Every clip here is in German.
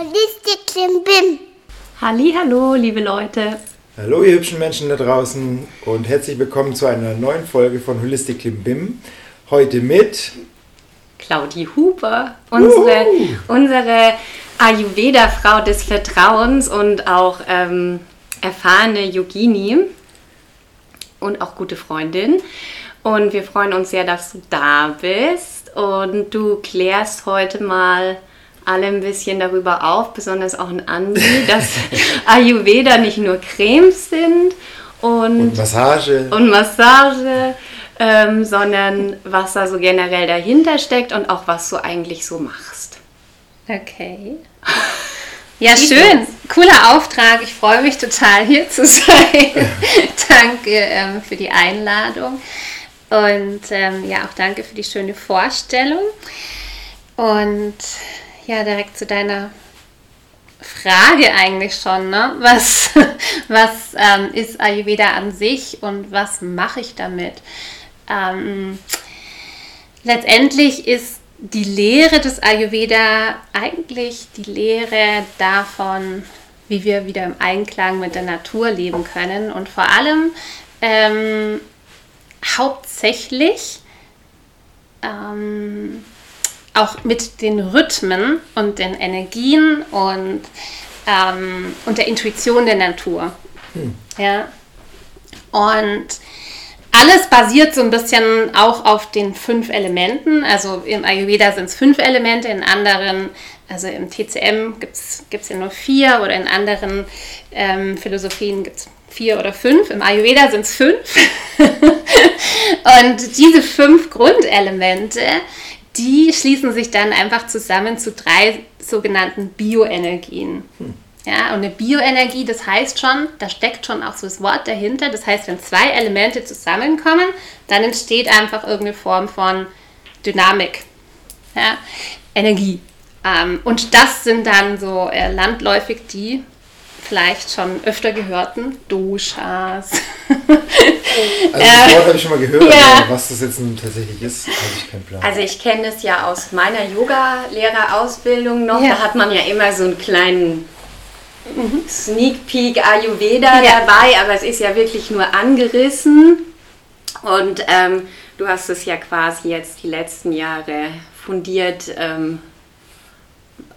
Holistic Klimbim. Halli, hallo, liebe Leute. Hallo ihr hübschen Menschen da draußen und herzlich willkommen zu einer neuen Folge von Holistic Klimbim. Heute mit Claudi Huber, unsere, Uhu. unsere Ayurveda-Frau des Vertrauens und auch ähm, erfahrene Yogini und auch gute Freundin. Und wir freuen uns sehr, dass du da bist und du klärst heute mal alle ein bisschen darüber auf, besonders auch in Andi, dass Ayurveda nicht nur Cremes sind und, und Massage. und Massage, ähm, sondern was da so generell dahinter steckt und auch was du eigentlich so machst. Okay. Ja, schön. Cooler Auftrag. Ich freue mich total, hier zu sein. danke ähm, für die Einladung. Und ähm, ja, auch danke für die schöne Vorstellung. Und ja, direkt zu deiner Frage eigentlich schon. Ne? Was, was ähm, ist Ayurveda an sich und was mache ich damit? Ähm, letztendlich ist die Lehre des Ayurveda eigentlich die Lehre davon, wie wir wieder im Einklang mit der Natur leben können und vor allem ähm, hauptsächlich ähm, auch mit den Rhythmen und den Energien und, ähm, und der Intuition der Natur. Ja. Und alles basiert so ein bisschen auch auf den fünf Elementen. Also im Ayurveda sind es fünf Elemente, in anderen, also im TCM gibt es ja nur vier oder in anderen ähm, Philosophien gibt es vier oder fünf. Im Ayurveda sind es fünf. Und diese fünf Grundelemente, die schließen sich dann einfach zusammen zu drei sogenannten Bioenergien. Ja, und eine Bioenergie, das heißt schon, da steckt schon auch so das Wort dahinter. Das heißt, wenn zwei Elemente zusammenkommen, dann entsteht einfach irgendeine Form von Dynamik, ja, Energie. Ähm, und das sind dann so äh, landläufig die vielleicht schon öfter gehörten Doshas. Also das Wort habe ich schon mal gehört, ja. aber was das jetzt nun tatsächlich ist, habe ich keinen Plan. Also ich kenne das ja aus meiner Yoga-Lehrerausbildung noch. Ja. Da hat man ja immer so einen kleinen Sneak Peek Ayurveda Ja. dabei, aber es ist ja wirklich nur angerissen. Und ähm, du hast es ja quasi jetzt die letzten Jahre fundiert ähm,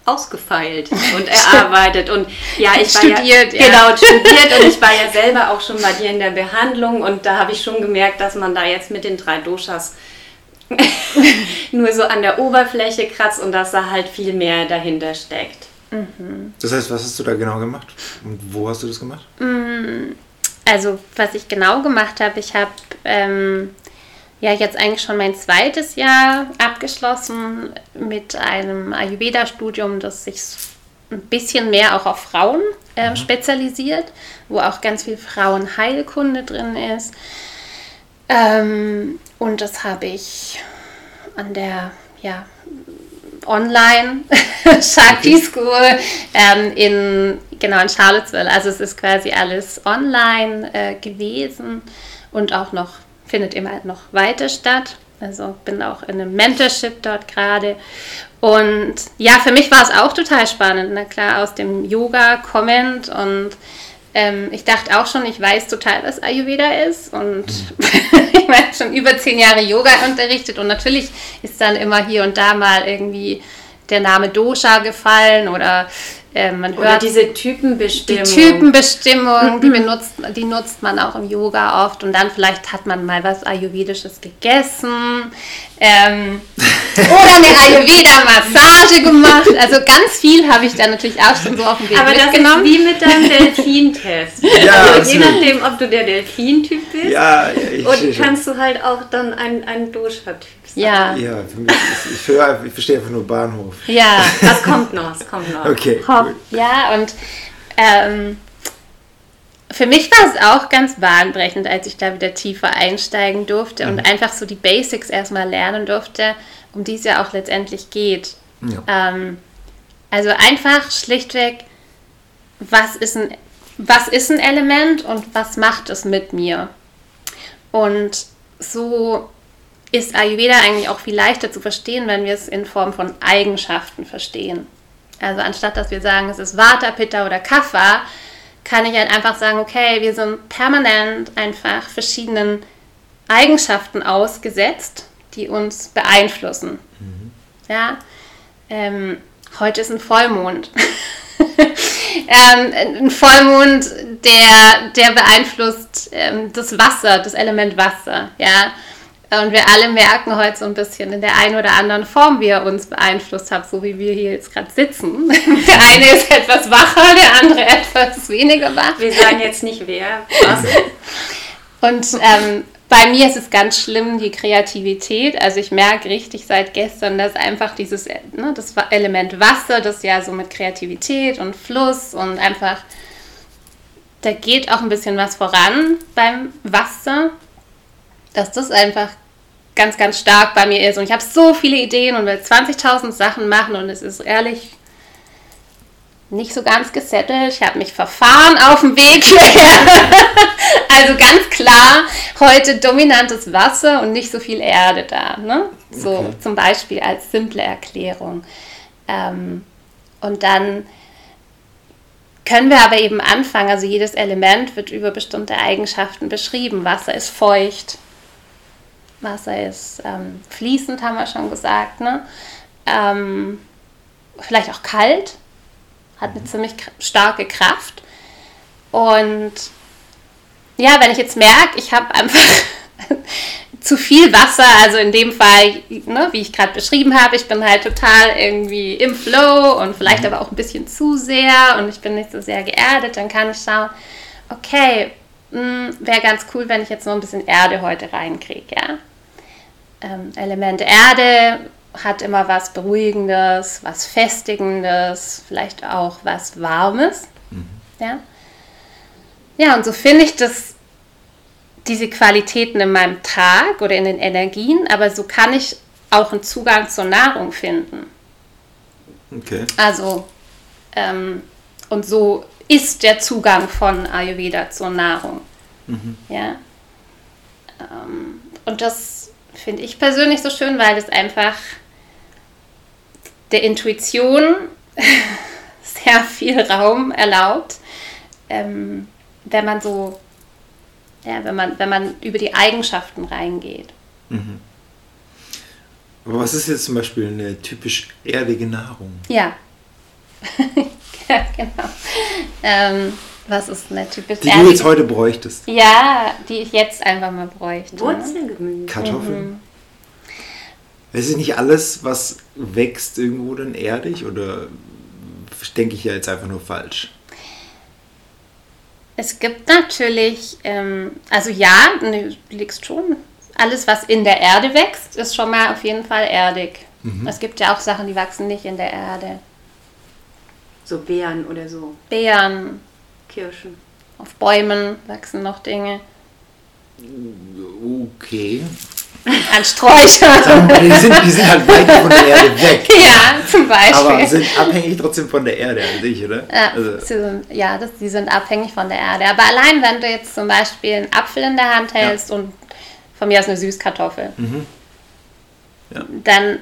ausgefeilt und erarbeitet. Und ja, ich war Studiert, ja, ja. genau studiert und ich war ja selber auch schon bei dir in der Behandlung und da habe ich schon gemerkt, dass man da jetzt mit den drei Doshas nur so an der Oberfläche kratzt und dass da halt viel mehr dahinter steckt. das heißt, was hast du da genau gemacht? Und wo hast du das gemacht? Also, was ich genau gemacht habe, ich habe ähm, ja jetzt eigentlich schon mein zweites Jahr abgeschlossen mit einem Ayurveda-Studium, das sich ein bisschen mehr auch auf Frauen ähm, spezialisiert, wo auch ganz viel Frauenheilkunde drin ist. Ähm, und das habe ich an der ja, online Shakti School ähm, in genau in Charlottesville. Also es ist quasi alles online äh, gewesen und auch noch findet immer noch weiter statt. Also bin auch in einem Mentorship dort gerade. Und ja, für mich war es auch total spannend. Na klar, aus dem Yoga kommend und ähm, ich dachte auch schon, ich weiß total, was Ayurveda ist und ich meine schon über zehn Jahre Yoga unterrichtet und natürlich ist dann immer hier und da mal irgendwie der Name Dosha gefallen oder äh, man Oder hört diese die Typenbestimmung. Typenbestimmung, die, benutzt, die nutzt man auch im Yoga oft und dann vielleicht hat man mal was Ayurvedisches gegessen ähm, oder eine Ayurveda-Massage gemacht. Also ganz viel habe ich dann natürlich auch schon so auf dem Weg Aber das ist mitgenommen. wie mit deinem Delfintest. Ja, also je nachdem, ob du der Delfin-Typ bist Ja, ja, ich, und ich, kannst du halt auch dann ein, ein Dosha-Typ sein. ja, ja, für mich, ist- ich, höre- ich verstehe einfach nur Bahnhof. ja. Was kommt noch? Was kommt noch? Okay, Hopp. Gut. Ja, und ähm, für mich war es auch ganz bahnbrechend, als ich da wieder tiefer einsteigen durfte und einfach so die Basics erstmal lernen durfte, um die es ja auch letztendlich geht. Ja. Ähm, also einfach schlichtweg, was ist, ein, was ist ein Element und was macht es mit mir? Und so ist Ayurveda eigentlich auch viel leichter zu verstehen, wenn wir es in Form von Eigenschaften verstehen. Also anstatt dass wir sagen, es ist Vata, Pitta oder Kapha, kann ich halt einfach sagen, okay, wir sind permanent einfach verschiedenen Eigenschaften ausgesetzt, die uns beeinflussen. Mhm. Ja, ähm, heute ist ein Vollmond. ähm, ein Vollmond, der, der beeinflusst ähm, das Wasser, das Element Wasser. Ja, und wir alle merken heute so ein bisschen in der einen oder anderen Form, wie er uns beeinflusst hat, so wie wir hier jetzt gerade sitzen. Der eine ist etwas wacher, der andere etwas weniger wach. Wir sagen jetzt nicht wer. Was. Und ähm, bei mir ist es ganz schlimm, die Kreativität. Also ich merke richtig seit gestern, dass einfach dieses ne, das Element Wasser, das ja so mit Kreativität und Fluss und einfach, da geht auch ein bisschen was voran beim Wasser, dass das einfach ganz, ganz stark bei mir ist. Und ich habe so viele Ideen und will 20.000 Sachen machen und es ist ehrlich nicht so ganz gesettelt. Ich habe mich verfahren auf dem Weg hierher. also ganz klar, heute dominantes Wasser und nicht so viel Erde da. Ne? So okay. zum Beispiel als simple Erklärung. Ähm, und dann können wir aber eben anfangen, also jedes Element wird über bestimmte Eigenschaften beschrieben. Wasser ist feucht, Wasser ist ähm, fließend, haben wir schon gesagt. Ne? Ähm, vielleicht auch kalt, hat eine mhm. ziemlich starke Kraft. Und ja, wenn ich jetzt merke, ich habe einfach zu viel Wasser, also in dem Fall, ne, wie ich gerade beschrieben habe, ich bin halt total irgendwie im Flow und vielleicht mhm. aber auch ein bisschen zu sehr und ich bin nicht so sehr geerdet, dann kann ich schauen, okay, hm, wäre ganz cool, wenn ich jetzt noch ein bisschen Erde heute reinkriege, ja ähm, Element Erde hat immer was Beruhigendes, was Festigendes, vielleicht auch was Warmes. Mhm. Ja? ja, und so finde ich das, diese Qualitäten in meinem Tag oder in den Energien, aber so kann ich auch einen Zugang zur Nahrung finden. Okay. Also, ähm, und so ist der Zugang von Ayurveda zur Nahrung. Mhm. Ja. Ähm, und das finde ich persönlich so schön, weil es einfach der Intuition sehr viel Raum erlaubt, ähm, wenn man so, ja, wenn man, wenn man über die Eigenschaften reingeht. Mhm. Aber was ist jetzt zum Beispiel eine typisch erdige Nahrung? Ja. ja, genau. Ähm, was ist eine typisch Die du jetzt heute bräuchtest. Ja, die ich jetzt einfach mal bräuchte. Wurzelgemüse. Kartoffeln. Mhm. Es ist nicht alles, was wächst, irgendwo dann erdig oder denke ich ja jetzt einfach nur falsch? Es gibt natürlich, ähm, also ja, du liegst schon. Alles, was in der Erde wächst, ist schon mal auf jeden Fall erdig. Mhm. Es gibt ja auch Sachen, die wachsen nicht in der Erde. So Beeren oder so. Beeren, Kirschen. Auf Bäumen wachsen noch Dinge. Okay. An Sträuchern. Die sind, die sind halt weit von der Erde weg. Ja, zum Beispiel. Aber sind abhängig trotzdem von der Erde an sich, oder? Ja, also. sind, ja das, die sind abhängig von der Erde. Aber allein, wenn du jetzt zum Beispiel einen Apfel in der Hand hältst ja. und von mir aus eine Süßkartoffel, mhm. ja. dann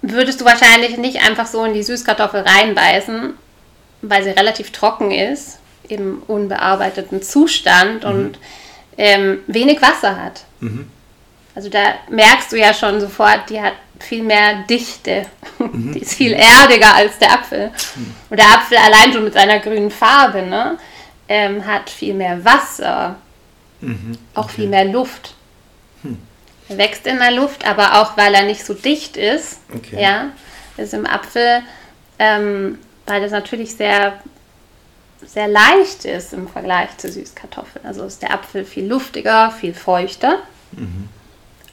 würdest du wahrscheinlich nicht einfach so in die Süßkartoffel reinbeißen, weil sie relativ trocken ist, im unbearbeiteten Zustand mhm. und ähm, wenig Wasser hat. Mhm. Also da merkst du ja schon sofort, die hat viel mehr Dichte. Mhm. Die ist viel erdiger als der Apfel. Mhm. Und der Apfel allein schon mit seiner grünen Farbe ne, ähm, hat viel mehr Wasser, mhm. auch viel mehr Luft. Hm. Er wächst in der Luft, aber auch weil er nicht so dicht ist. Okay. Ja, ist im Apfel ähm, weil das natürlich sehr, sehr leicht ist im Vergleich zu Süßkartoffeln. Also ist der Apfel viel luftiger, viel feuchter. Mhm.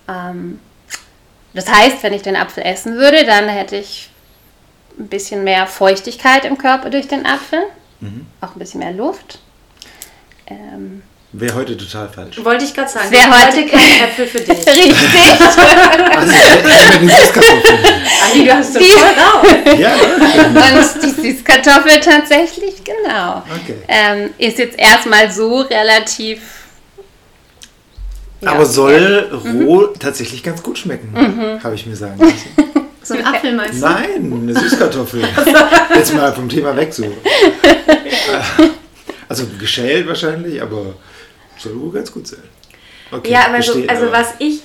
Ähm, das heißt, wenn ich den Apfel essen würde, dann hätte ich ein bisschen mehr Feuchtigkeit im Körper durch den Apfel, mhm. auch ein bisschen mehr Luft. Ähm, Wäre heute total falsch. Wollte ich gerade sagen. Wäre heute kein Äpfel für dich. Richtig. also, Andi, du hast das voll raus. Ja, Und die Süßkartoffel tatsächlich, genau. Okay. Ähm, ist jetzt erstmal so relativ Ja. Aber soll roh tatsächlich ganz gut schmecken, habe ich mir sagen lassen. So ein Apfel meinst du? Nein, eine Süßkartoffel. Jetzt mal vom Thema weg so. Also geschält wahrscheinlich, aber soll wohl ganz gut sein. Okay, Ja, aber so, also aber- was ich,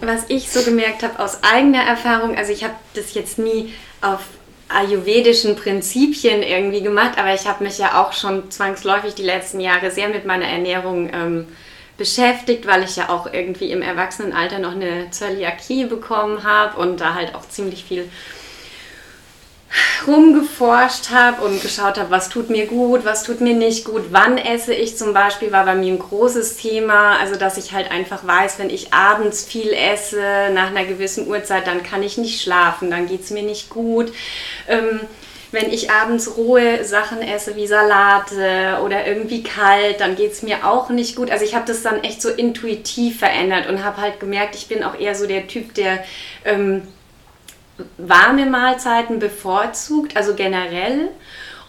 was ich so gemerkt habe aus eigener Erfahrung, also ich habe das jetzt nie auf ayurvedischen Prinzipien irgendwie gemacht, aber ich habe mich ja auch schon zwangsläufig die letzten Jahre sehr mit meiner Ernährung ähm, beschäftigt, weil ich ja auch irgendwie im Erwachsenenalter noch eine Zöliakie bekommen habe und da halt auch ziemlich viel rumgeforscht habe und geschaut habe, was tut mir gut, was tut mir nicht gut, wann esse ich zum Beispiel, war bei mir ein großes Thema. Also, dass ich halt einfach weiß, wenn ich abends viel esse, nach einer gewissen Uhrzeit, dann kann ich nicht schlafen, dann geht es mir nicht gut. Ähm, wenn ich abends rohe Sachen esse wie Salate oder irgendwie kalt, dann geht es mir auch nicht gut. Also ich habe das dann echt so intuitiv verändert und habe halt gemerkt, ich bin auch eher so der Typ, der ähm, warme Mahlzeiten bevorzugt, also generell.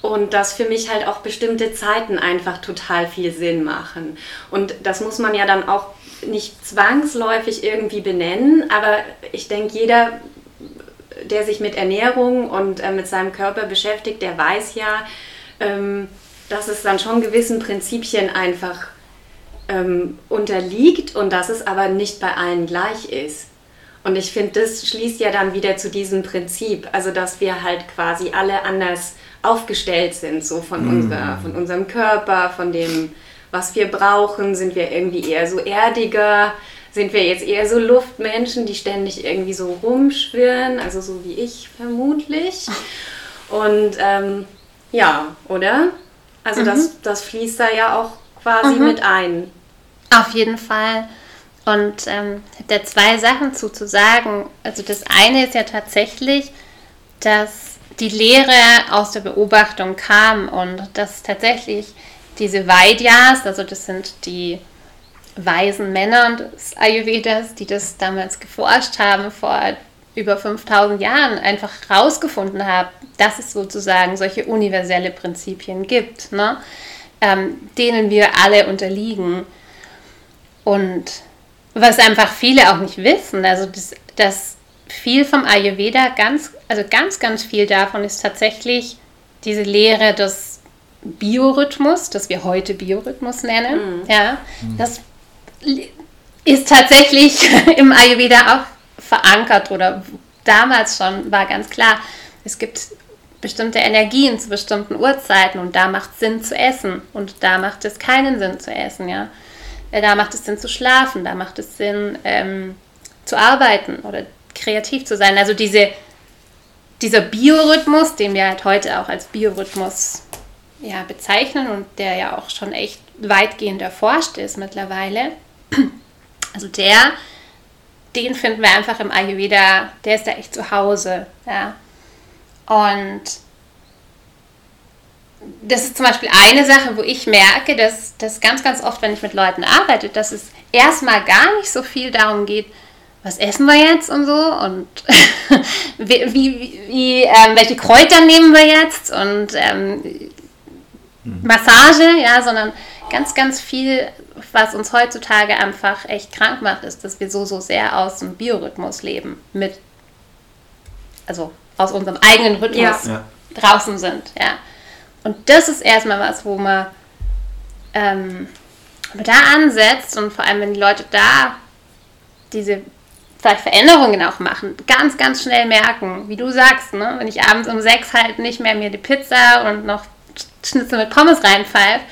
Und dass für mich halt auch bestimmte Zeiten einfach total viel Sinn machen. Und das muss man ja dann auch nicht zwangsläufig irgendwie benennen, aber ich denke, jeder, der sich mit Ernährung und äh, mit seinem Körper beschäftigt, der weiß ja, ähm, dass es dann schon gewissen Prinzipien einfach ähm, unterliegt und dass es aber nicht bei allen gleich ist. Und ich finde, das schließt ja dann wieder zu diesem Prinzip, also dass wir halt quasi alle anders aufgestellt sind, so von, unserer, von unserem Körper, von dem, was wir brauchen. Sind wir irgendwie eher so erdiger? Sind wir jetzt eher so Luftmenschen, die ständig irgendwie so rumschwirren, also so wie ich vermutlich? Und ähm, ja, oder? Also das, das fließt da ja auch quasi mit ein. Auf jeden Fall. Und ähm, da zwei Sachen zu, zu sagen. Also das eine ist ja tatsächlich, dass die Lehre aus der Beobachtung kam und dass tatsächlich diese Vaidyas, also das sind die weisen Männer des Ayurvedas, die das damals geforscht haben, vor über 5000 Jahren einfach herausgefunden haben, dass es sozusagen solche universelle Prinzipien gibt, ne? ähm, denen wir alle unterliegen. Und was einfach viele auch nicht wissen, also das, das viel vom Ayurveda, ganz, also ganz, ganz viel davon ist tatsächlich diese Lehre des Biorhythmus, das wir heute Biorhythmus nennen. Ja, das ist tatsächlich im Ayurveda auch verankert oder damals schon war ganz klar, es gibt bestimmte Energien zu bestimmten Uhrzeiten und da macht es Sinn zu essen und da macht es keinen Sinn zu essen, ja. Da macht es Sinn zu schlafen, da macht es Sinn ähm, zu arbeiten oder kreativ zu sein. Also diese, dieser Biorhythmus, den wir halt heute auch als Biorhythmus ja, bezeichnen und der ja auch schon echt weitgehend erforscht ist mittlerweile. Also der, den finden wir einfach im Ayurveda, der ist da echt zu Hause. Ja. Und das ist zum Beispiel eine Sache, wo ich merke, dass, dass ganz, ganz oft, wenn ich mit Leuten arbeite, dass es erstmal gar nicht so viel darum geht, was essen wir jetzt und so und wie, wie, wie ähm, welche Kräuter nehmen wir jetzt und ähm, Massage, ja, sondern ganz, ganz viel, was uns heutzutage einfach echt krank macht, ist, dass wir so, so sehr aus dem Biorhythmus leben. Mit, also aus unserem eigenen Rhythmus. Ja. draußen sind, ja. Und das ist erstmal was, wo man, ähm, da ansetzt und vor allem, wenn die Leute da diese vielleicht Veränderungen auch machen, ganz, ganz schnell merken, wie du sagst, ne? wenn ich abends um sechs halt nicht mehr mir die Pizza und noch Schnitzel mit Pommes reinpfeife,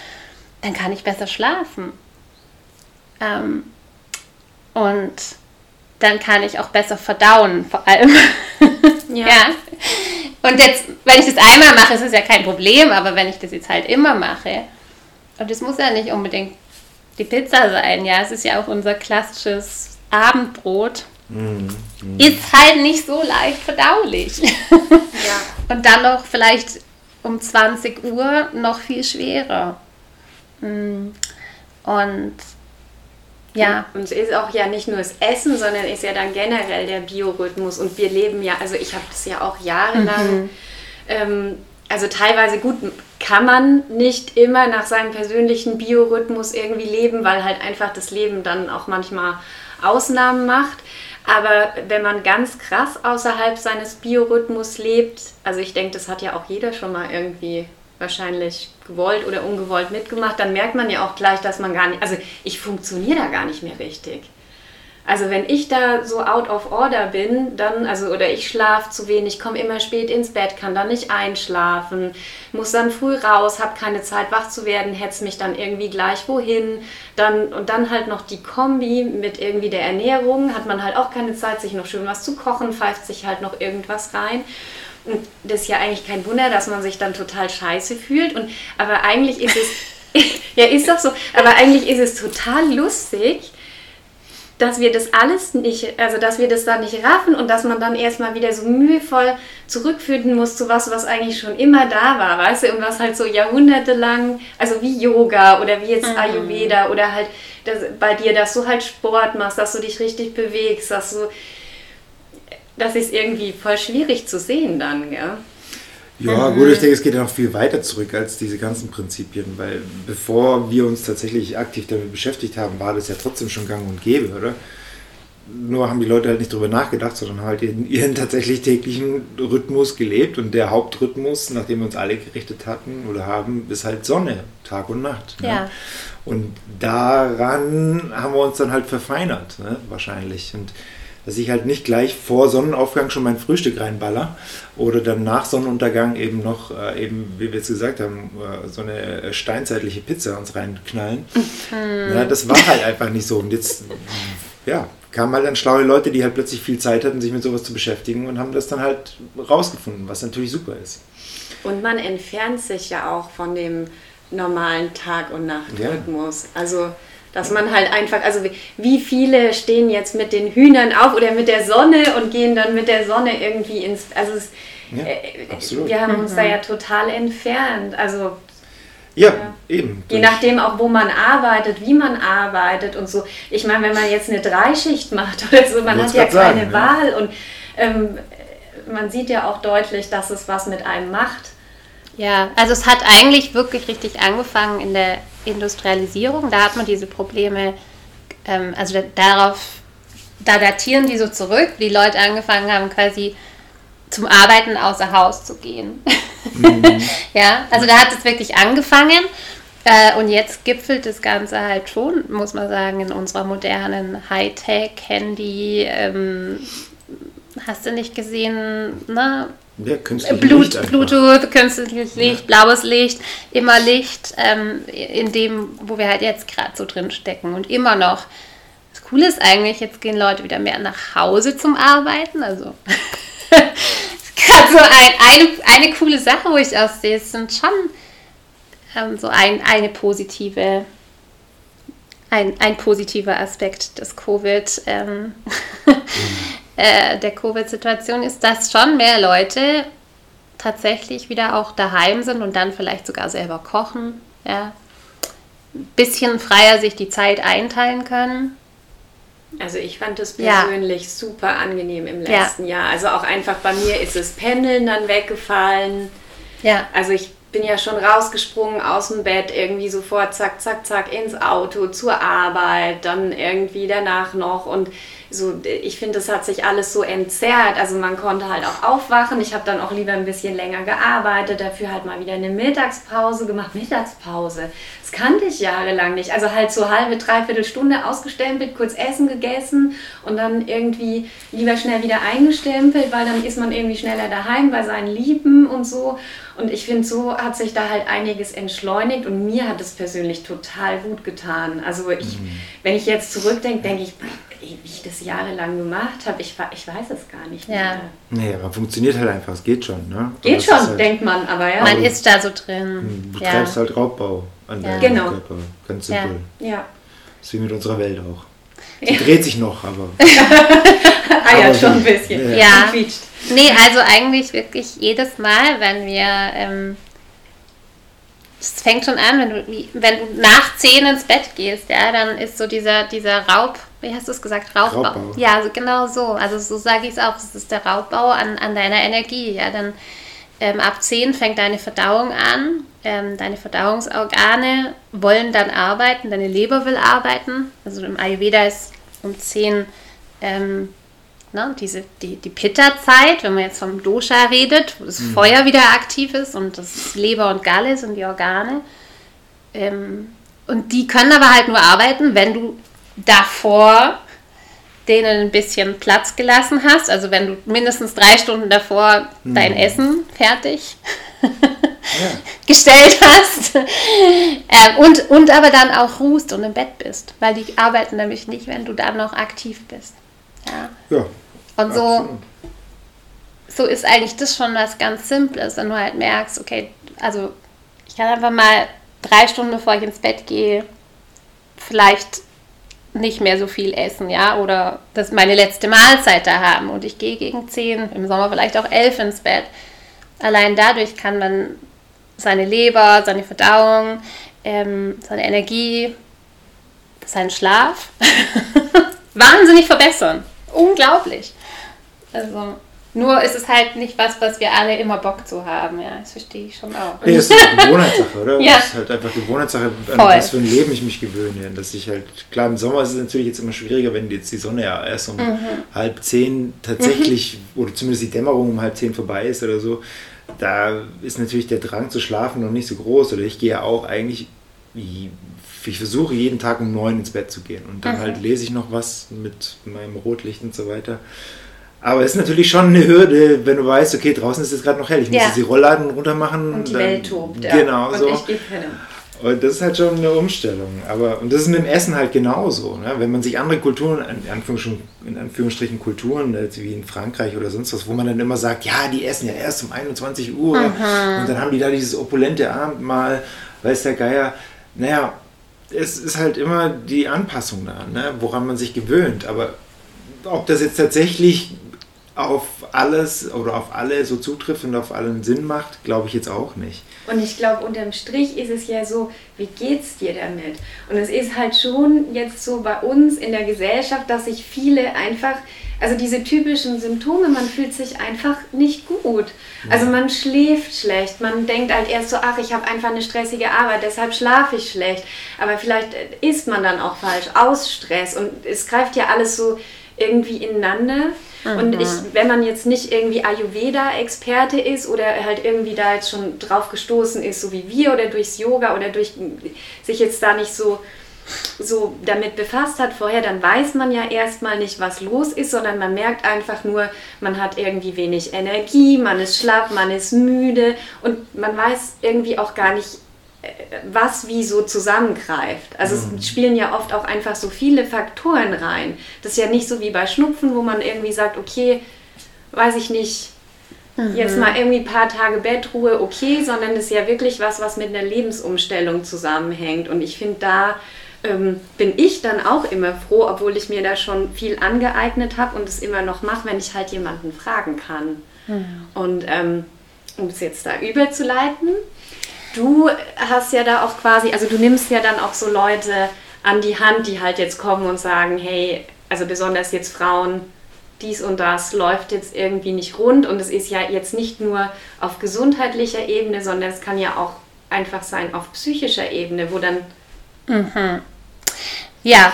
dann kann ich besser schlafen. Ähm, und dann kann ich auch besser verdauen, vor allem. Ja. ja. Und jetzt, wenn ich das einmal mache, ist es ja kein Problem, aber wenn ich das jetzt halt immer mache, und es muss ja nicht unbedingt die Pizza sein, ja, es ist ja auch unser klassisches Abendbrot, ist halt nicht so leicht verdaulich. Ja. Und dann noch vielleicht um 20 Uhr noch viel schwerer. Mm. Und ja, Und es ist auch ja nicht nur das Essen, sondern ist ja dann generell der Biorhythmus. Und wir leben ja, also ich habe das ja auch jahrelang, ähm, also teilweise gut, kann man nicht immer nach seinem persönlichen Biorhythmus irgendwie leben, weil halt einfach das Leben dann auch manchmal Ausnahmen macht. Aber wenn man ganz krass außerhalb seines Biorhythmus lebt, also ich denke, das hat ja auch jeder schon mal irgendwie wahrscheinlich gewollt oder ungewollt mitgemacht, dann merkt man ja auch gleich, dass man gar nicht, also ich funktioniere da gar nicht mehr richtig. Also wenn ich da so out of order bin, dann, also oder ich schlafe zu wenig, komme immer spät ins Bett, kann dann nicht einschlafen, muss dann früh raus, habe keine Zeit wach zu werden, hetz mich dann irgendwie gleich wohin, dann und dann halt noch die Kombi mit irgendwie der Ernährung, hat man halt auch keine Zeit, sich noch schön was zu kochen, pfeift sich halt noch irgendwas rein. Und das ist ja eigentlich kein Wunder, dass man sich dann total scheiße fühlt. Und aber eigentlich ist es ja ist doch so, aber eigentlich ist es total lustig dass wir das alles nicht, also dass wir das da nicht raffen und dass man dann erstmal wieder so mühevoll zurückfinden muss zu was, was eigentlich schon immer da war, weißt du, und was halt so jahrhundertelang, also wie Yoga oder wie jetzt mhm. Ayurveda oder halt bei dir, dass du halt Sport machst, dass du dich richtig bewegst, dass du, das ist irgendwie voll schwierig zu sehen dann, ja. Ja, mhm. gut, ich denke, es geht ja noch viel weiter zurück als diese ganzen Prinzipien, weil bevor wir uns tatsächlich aktiv damit beschäftigt haben, war das ja trotzdem schon gang und gäbe, oder? Nur haben die Leute halt nicht drüber nachgedacht, sondern halt ihren, ihren tatsächlich täglichen Rhythmus gelebt und der Hauptrhythmus, nach dem wir uns alle gerichtet hatten oder haben, ist halt Sonne, Tag und Nacht. Ne? Ja. Und daran haben wir uns dann halt verfeinert, ne? wahrscheinlich. Und dass ich halt nicht gleich vor Sonnenaufgang schon mein Frühstück reinballer oder dann nach Sonnenuntergang eben noch, äh, eben wie wir jetzt gesagt haben, äh, so eine äh, steinzeitliche Pizza uns reinknallen. Mhm. Ja, das war halt einfach nicht so. Und jetzt, ja, kamen halt dann schlaue Leute, die halt plötzlich viel Zeit hatten, sich mit sowas zu beschäftigen und haben das dann halt rausgefunden, was natürlich super ist. Und man entfernt sich ja auch von dem normalen Tag- und Nachtrhythmus. Ja. Also dass man halt einfach, also wie viele stehen jetzt mit den Hühnern auf oder mit der Sonne und gehen dann mit der Sonne irgendwie ins, also es, ja, äh, wir haben uns mhm. da ja total entfernt. Also ja, ja, eben. Je nachdem auch, wo man arbeitet, wie man arbeitet und so. Ich meine, wenn man jetzt eine Dreischicht macht oder so, man hat ja keine sagen, Wahl ja. und ähm, man sieht ja auch deutlich, dass es was mit einem macht. Ja, also es hat eigentlich wirklich richtig angefangen in der Industrialisierung. Da hat man diese Probleme, ähm, also da, darauf, da datieren die so zurück, wie Leute angefangen haben, quasi zum Arbeiten außer Haus zu gehen. Mhm. ja, also da hat es wirklich angefangen. Äh, und jetzt gipfelt das Ganze halt schon, muss man sagen, in unserer modernen Hightech-Handy. Ähm, hast du nicht gesehen, ne? Ja, Blut, Bluetooth, künstliches Licht, ja. blaues Licht, immer Licht, ähm, in dem, wo wir halt jetzt gerade so drin stecken. Und immer noch. Das Coole ist eigentlich, jetzt gehen Leute wieder mehr nach Hause zum Arbeiten. Also gerade so ein, eine, eine coole Sache, wo ich auch sehe, es sind schon ähm, so ein, eine positive, ein, ein positiver Aspekt des Covid. Ähm, mhm äh, der Covid-Situation ist, dass schon mehr Leute tatsächlich wieder auch daheim sind und dann vielleicht sogar selber kochen, ja, ein bisschen freier sich die Zeit einteilen können. Also ich fand das persönlich ja. super angenehm im letzten ja. Jahr. Also auch einfach bei mir ist das Pendeln dann weggefallen. Ja. Also ich bin ja schon rausgesprungen aus dem Bett, irgendwie sofort zack, zack, zack ins Auto, zur Arbeit, dann irgendwie danach noch und so, ich finde, das hat sich alles so entzerrt. Also man konnte halt auch aufwachen. Ich habe dann auch lieber ein bisschen länger gearbeitet, dafür halt mal wieder eine Mittagspause gemacht. Mittagspause, das kannte ich jahrelang nicht. Also halt so halbe, dreiviertel Stunde ausgestempelt, kurz Essen gegessen und dann irgendwie lieber schnell wieder eingestempelt, weil dann ist man irgendwie schneller daheim bei seinen Lieben und so. Und ich finde, so hat sich da halt einiges entschleunigt und mir hat es persönlich total gut getan. Also ich, mhm. wenn ich jetzt zurückdenke, denke ich, wie ich das jahrelang gemacht habe, ich, ich weiß es gar nicht mehr. Ja. Nee, aber funktioniert halt einfach, es geht schon. Ne? Geht schon, halt, denkt man, aber ja. Man ist da so drin. Du treibst ja. halt Raubbau an ja. deinem genau. Körper, ganz simpel. Ja. ja. Das ist wie mit unserer Welt auch. Sie dreht sich noch, aber. ah ja, schon ein bisschen. Ja. ja. Nee, also eigentlich wirklich jedes Mal, wenn wir. Ähm, es fängt schon an, wenn du, wenn du nach 10 ins Bett gehst, ja, dann ist so dieser, dieser Raub, wie hast du es gesagt, Raubbau. Raubbau. Ja, also genau so. Also so sage ich es auch, es ist der Raubbau an, an deiner Energie. Ja, dann ähm, ab 10 fängt deine Verdauung an. Ähm, deine Verdauungsorgane wollen dann arbeiten, deine Leber will arbeiten. Also im Ayurveda ist um 10 ähm, ne, diese, die, die Pitta-Zeit, wenn man jetzt vom Dosha redet, wo das mhm. Feuer wieder aktiv ist und das Leber und Galle sind die Organe. Ähm, und die können aber halt nur arbeiten, wenn du davor denen ein bisschen Platz gelassen hast. Also wenn du mindestens drei Stunden davor mhm. dein Essen fertig ja. gestellt hast. Ähm, und, und aber dann auch ruhst und im Bett bist. Weil die arbeiten nämlich nicht, wenn du dann noch aktiv bist. Ja. ja und so, so ist eigentlich das schon was ganz Simples, wenn du halt merkst, okay, also ich kann einfach mal drei Stunden bevor ich ins Bett gehe, vielleicht nicht mehr so viel essen, ja, oder das meine letzte Mahlzeit da haben und ich gehe gegen zehn, im Sommer vielleicht auch elf ins Bett. Allein dadurch kann man seine Leber, seine Verdauung, ähm, seine Energie, seinen Schlaf wahnsinnig verbessern. Unglaublich. Also, nur ist es halt nicht was, was wir alle immer Bock zu haben. Ja, das verstehe ich schon auch. Nee, das ist eine Gewohnheitssache, oder? ja. Das ist halt einfach Gewohnheitssache, an Voll. was für ein Leben ich mich gewöhne. Dass ich halt, klar, im Sommer ist es natürlich jetzt immer schwieriger, wenn jetzt die Sonne ja erst um mhm. halb zehn tatsächlich, mhm. oder zumindest die Dämmerung um halb zehn vorbei ist oder so. Da ist natürlich der Drang zu schlafen noch nicht so groß. Oder ich gehe ja auch eigentlich, ich versuche jeden Tag um neun ins Bett zu gehen. Und dann mhm. halt lese ich noch was mit meinem Rotlicht und so weiter. Aber es ist natürlich schon eine Hürde, wenn du weißt, okay, draußen ist es gerade noch hell, ich muss ja. jetzt die Rollladen runter machen. Und die dann, Welt tobt, ja. Genau und so. Ich und das ist halt schon eine Umstellung. Aber, und das ist mit dem Essen halt genauso. Ne? Wenn man sich andere Kulturen, in Anführungsstrichen, in Anführungsstrichen Kulturen, wie in Frankreich oder sonst was, wo man dann immer sagt, ja, die essen ja erst um 21 Uhr Aha. und dann haben die da dieses opulente Abendmahl, weiß der Geier. Naja, es ist halt immer die Anpassung da, ne? woran man sich gewöhnt. Aber ob das jetzt tatsächlich auf alles oder auf alle so zutrifft und auf allen Sinn macht, glaube ich jetzt auch nicht. Und ich glaube, unterm Strich ist es ja so, wie geht's dir damit? Und es ist halt schon jetzt so bei uns in der Gesellschaft, dass sich viele einfach, also diese typischen Symptome, man fühlt sich einfach nicht gut. Also man schläft schlecht, man denkt halt erst so, ach, ich habe einfach eine stressige Arbeit, deshalb schlafe ich schlecht. Aber vielleicht isst man dann auch falsch aus Stress und es greift ja alles so irgendwie ineinander. Mhm. Und ich, wenn man jetzt nicht irgendwie Ayurveda-Experte ist oder halt irgendwie da jetzt schon drauf gestoßen ist, so wie wir oder durchs Yoga oder durch sich jetzt da nicht so so damit befasst hat vorher, dann weiß man ja erstmal nicht, was los ist, sondern man merkt einfach nur, man hat irgendwie wenig Energie, man ist schlapp, man ist müde und man weiß irgendwie auch gar nicht, was wie so zusammengreift. Also mhm. es spielen ja oft auch einfach so viele Faktoren rein. Das ist ja nicht so wie bei Schnupfen, wo man irgendwie sagt, okay, weiß ich nicht, mhm. jetzt mal irgendwie ein paar Tage Bettruhe, okay, sondern das ist ja wirklich was, was mit einer Lebensumstellung zusammenhängt. Und ich finde, da ähm, bin ich dann auch immer froh, obwohl ich mir da schon viel angeeignet habe und es immer noch mache, wenn ich halt jemanden fragen kann. Mhm. Und ähm, um es jetzt da überzuleiten, du hast ja da auch quasi, also du nimmst ja dann auch so Leute an die Hand, die halt jetzt kommen und sagen, hey, also besonders jetzt Frauen, dies und das läuft jetzt irgendwie nicht rund und es ist ja jetzt nicht nur auf gesundheitlicher Ebene, sondern es kann ja auch einfach sein auf psychischer Ebene, wo dann... Mhm. Ja,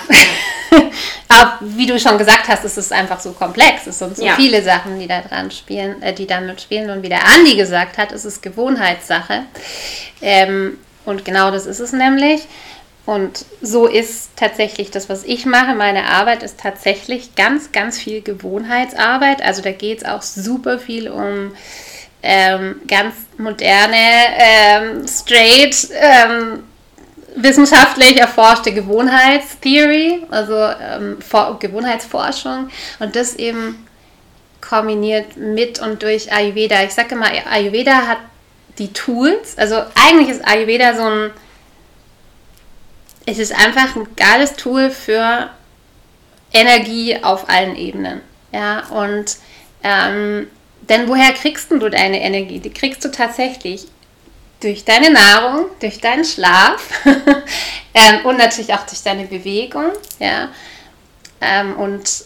aber wie du schon gesagt hast, es ist einfach so komplex. Es sind so ja. viele Sachen, die da dran spielen, äh, die damit spielen. Und wie der Andi gesagt hat, es ist Gewohnheitssache. Ähm, und genau das ist es nämlich. Und so ist tatsächlich das, was ich mache. Meine Arbeit ist tatsächlich ganz, ganz viel Gewohnheitsarbeit. Also da geht es auch super viel um ähm, ganz moderne, ähm, straight, ähm, wissenschaftlich erforschte Gewohnheitstheory, also ähm, Gewohnheitsforschung und das eben kombiniert mit und durch Ayurveda. Ich sage immer, Ayurveda hat die Tools, also eigentlich ist Ayurveda so ein, es ist einfach ein geiles Tool für Energie auf allen Ebenen. Ja, und ähm, denn woher kriegst du deine Energie? Die kriegst du tatsächlich durch deine Nahrung, durch deinen Schlaf ähm, und natürlich auch durch deine Bewegung. Ja? Ähm, und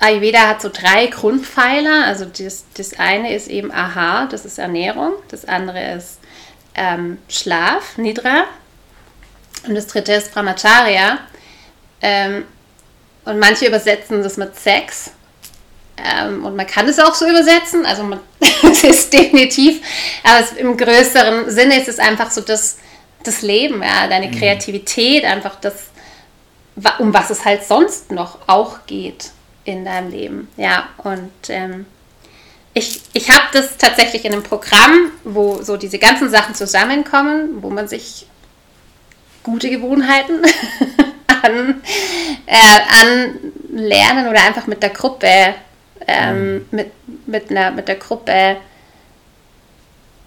Ayurveda hat so drei Grundpfeiler. Also das, das eine ist eben Aha, das ist Ernährung. Das andere ist ähm, Schlaf, Nidra. Und das dritte ist Brahmacharya. Ähm, und manche übersetzen das mit Sex. Ähm, und man kann es auch so übersetzen. Also man, es ist definitiv, aber es, im größeren Sinne ist es einfach so das, das Leben, ja, deine Kreativität, einfach das, um was es halt sonst noch auch geht in deinem Leben. Ja, und ähm, ich, ich habe das tatsächlich in einem Programm, wo so diese ganzen Sachen zusammenkommen, wo man sich gute Gewohnheiten an, äh, anlernen oder einfach mit der Gruppe, ähm, mit, mit, einer, mit der Gruppe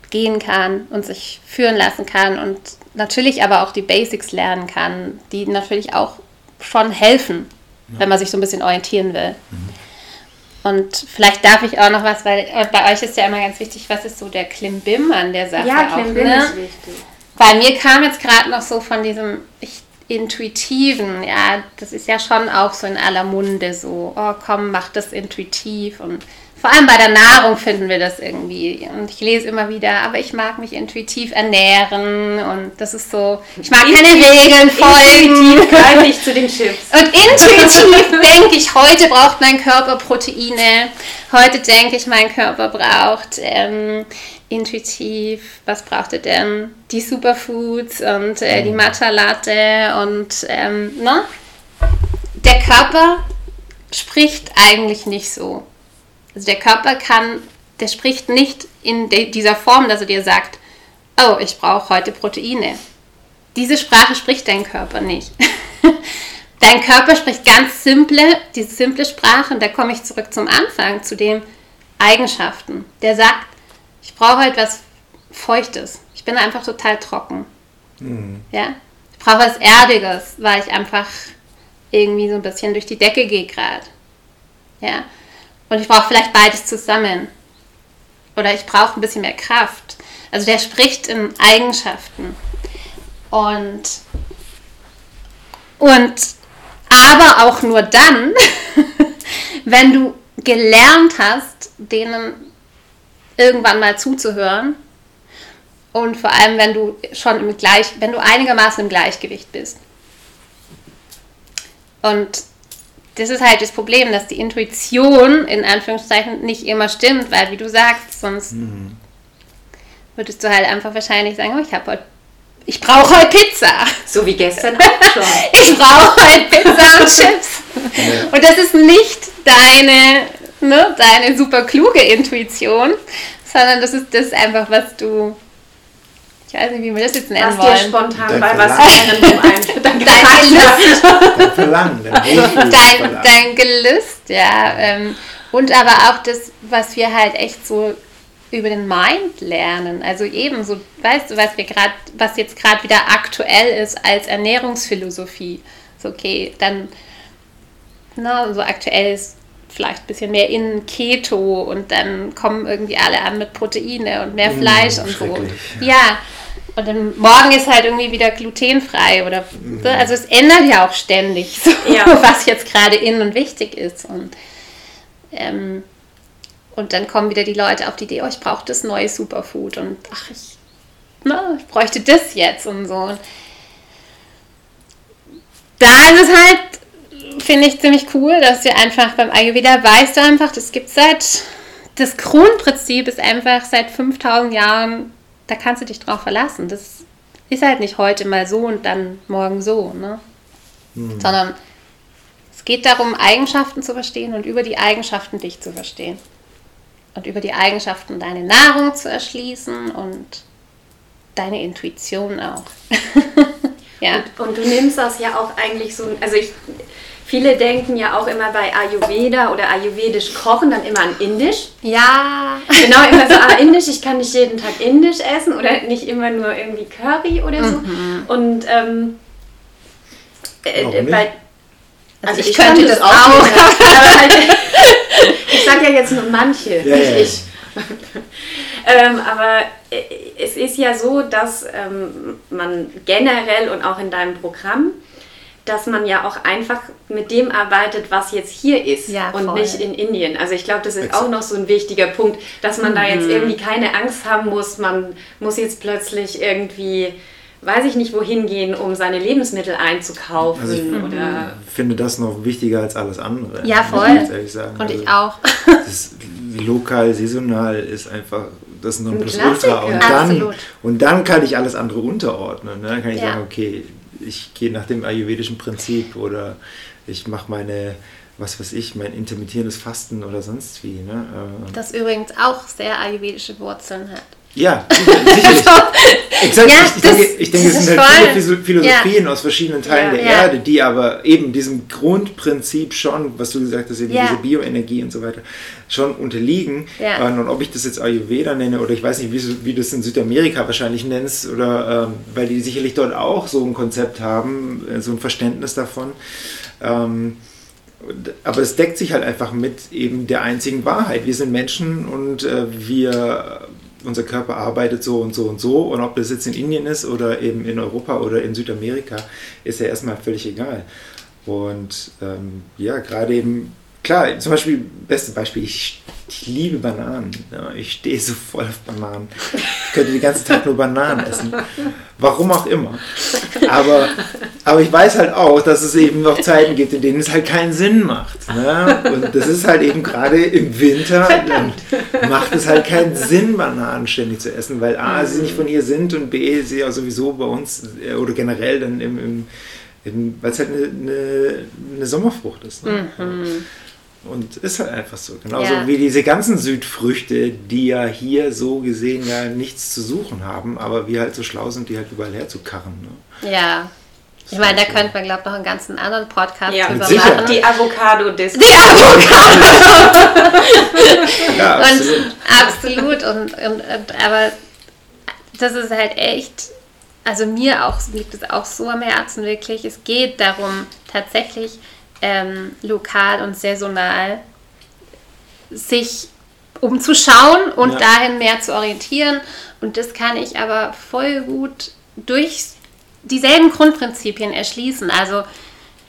gehen kann und sich führen lassen kann und natürlich aber auch die Basics lernen kann, die natürlich auch schon helfen, wenn man sich so ein bisschen orientieren will. Und vielleicht darf ich auch noch was, weil äh, bei euch ist ja immer ganz wichtig, was ist so der Klimbim an der Sache Ja, auch, Klimbim ne? ist wichtig. Bei mir kam jetzt gerade noch so von diesem ich, Intuitiven, ja, das ist ja schon auch so in aller Munde so, oh komm, mach das intuitiv und vor allem bei der Nahrung finden wir das irgendwie. Und ich lese immer wieder, aber ich mag mich intuitiv ernähren und das ist so, ich mag keine Regeln folgen. Intuitiv greife ich zu den Chips. Und intuitiv denke ich, heute braucht mein Körper Proteine. Heute denke ich, mein Körper braucht ähm, intuitiv, was braucht er denn? Die Superfoods und äh, die Matcha Latte und ähm, ne? Der Körper spricht eigentlich nicht so. Also der Körper kann, der spricht nicht in dieser Form, dass er dir sagt, oh, ich brauche heute Proteine. Diese Sprache spricht dein Körper nicht. dein Körper spricht ganz simple, diese simple Sprache, und da komme ich zurück zum Anfang, zu den Eigenschaften. Der sagt, brauche etwas Feuchtes. Ich bin einfach total trocken. Ja? Ich brauche was Erdiges, weil ich einfach irgendwie so ein bisschen durch die Decke gehe gerade. Ja? Und ich brauche vielleicht beides zusammen. Oder ich brauche ein bisschen mehr Kraft. Also der spricht in Eigenschaften. Und, und aber auch nur dann, wenn du gelernt hast, denen irgendwann mal zuzuhören. Und vor allem, wenn du schon im Gleich, wenn du einigermaßen im Gleichgewicht bist. Und das ist halt das Problem, dass die Intuition in Anführungszeichen nicht immer stimmt, weil wie du sagst, sonst würdest du halt einfach wahrscheinlich sagen, oh, ich habe heute, ich brauche heute Pizza. So wie gestern auch schon. Ich brauche heute Pizza und Chips. Und das ist nicht deine, ne, deine super kluge Intuition, sondern das ist das einfach, was du, ich weiß nicht, wie wir das jetzt nennen Was dir wollen. spontan Dein bei was Verlangen. anderem einfällt. Dein Gelüst, Dein Verlangen, dein dein, Gelüst, ja. Ähm, und aber auch das, was wir halt echt so über den Mind lernen. Also eben so, weißt du, was wir gerade, was jetzt gerade wieder aktuell ist als Ernährungsphilosophie. So, okay, dann, na, so aktuell ist vielleicht ein bisschen mehr in Keto und dann kommen irgendwie alle an mit Proteine und mehr Fleisch und so. Ja. Und dann morgen ist halt irgendwie wieder glutenfrei oder also es ändert ja auch ständig, so, Ja. was jetzt gerade in und wichtig ist. Und, ähm, und dann kommen wieder die Leute auf die Idee, oh, ich brauche das neue Superfood und ach, ich, na, ich bräuchte das jetzt und so. Und da ist es halt, finde ich, ziemlich cool, dass wir einfach beim Ayurveda weißt du einfach, das gibt seit, das Grundprinzip ist einfach seit 5000 Jahren, da kannst du dich drauf verlassen. Das ist halt nicht heute mal so und dann morgen so, ne? Sondern es geht darum, Eigenschaften zu verstehen und über die Eigenschaften dich zu verstehen. Und über die Eigenschaften deine Nahrung zu erschließen und deine Intuition auch. ja. Und du nimmst das ja auch eigentlich so, also ich, viele denken ja auch immer bei Ayurveda oder ayurvedisch kochen dann immer an Indisch. Ja. Genau, immer so, ah, Indisch, ich kann nicht jeden Tag Indisch essen oder nicht immer nur irgendwie Curry oder so. Und ähm, äh, Warum nicht? bei, also ich kann könnte das auch. nicht, aber halt, ich sage ja jetzt nur manche, Ja, nicht ja. ich. ähm, aber äh, es ist ja so, dass ähm, man generell und auch in deinem Programm dass man ja auch einfach mit dem arbeitet, was jetzt hier ist Ja, und voll. nicht in Indien. Also ich glaube, das ist Exakt. auch noch so ein wichtiger Punkt, dass man da Mhm. jetzt irgendwie keine Angst haben muss, man muss jetzt plötzlich irgendwie, weiß ich nicht, wohin gehen, um seine Lebensmittel einzukaufen Also ich- oder finde das noch wichtiger als alles andere. Ja, voll. ich ganz ehrlich sagen. Und Also ich auch. Das lokal, saisonal ist einfach das Nonplusultra. Klassiker. Und dann, Absolut. und dann kann ich alles andere unterordnen. Ne? Dann kann ich Ja. sagen, okay, ich gehe nach dem ayurvedischen Prinzip oder ich mache meine, was weiß ich, mein intermittierendes Fasten oder sonst wie. Ne? Äh, Das übrigens auch sehr ayurvedische Wurzeln hat. Ja, sicherlich. Exakt. Ja, ich, das- denke, ich denke, es sind halt viele Philo- Philosophien aus verschiedenen Teilen Ja. der Ja. Erde, die aber eben diesem Grundprinzip schon, was du gesagt hast, eben Ja. diese Bioenergie und so weiter, schon unterliegen. Ja. Äh, Und ob ich das jetzt Ayurveda nenne oder ich weiß nicht, wie, du- wie du es in Südamerika wahrscheinlich nennst, oder ähm, weil die sicherlich dort auch so ein Konzept haben, äh, so ein Verständnis davon. Ähm, aber es deckt sich halt einfach mit eben der einzigen Wahrheit. Wir sind Menschen und äh, wir, unser Körper arbeitet so und so und so. Und ob das jetzt in Indien ist oder eben in Europa oder in Südamerika, ist ja erstmal völlig egal. Und ähm, ja, gerade eben, klar, zum Beispiel, beste Beispiel, ich, ich liebe Bananen. Ja, ich stehe so voll auf Bananen. Ich könnte den ganzen Tag nur Bananen essen. Warum auch immer. Aber, aber ich weiß halt auch, dass es eben noch Zeiten gibt, in denen es halt keinen Sinn macht. Ne? Und das ist halt eben gerade im Winter, macht es halt keinen Sinn, Bananen ständig zu essen, weil A, sie nicht von hier sind und B, sie ja sowieso bei uns äh, oder generell dann im, im, weil es halt eine, eine, eine Sommerfrucht ist. Ne? Und ist halt einfach so. Genauso Ja. wie diese ganzen Südfrüchte, die ja hier so gesehen ja nichts zu suchen haben, aber wir halt so schlau sind, die halt überall herzukarren. Ne? Ja. Ich meine, da könnte man, glaube ich, noch einen ganzen anderen Podcast ja, drüber Sicher. machen. die avocado dis Die Avocado. Ja, absolut. Und absolut. Und, und, und aber das ist halt echt, also mir auch liegt es auch so am Herzen wirklich. Es geht darum, tatsächlich ähm, lokal und saisonal sich umzuschauen und Ja. dahin mehr zu orientieren. Und das kann ich aber voll gut durch dieselben Grundprinzipien erschließen. Also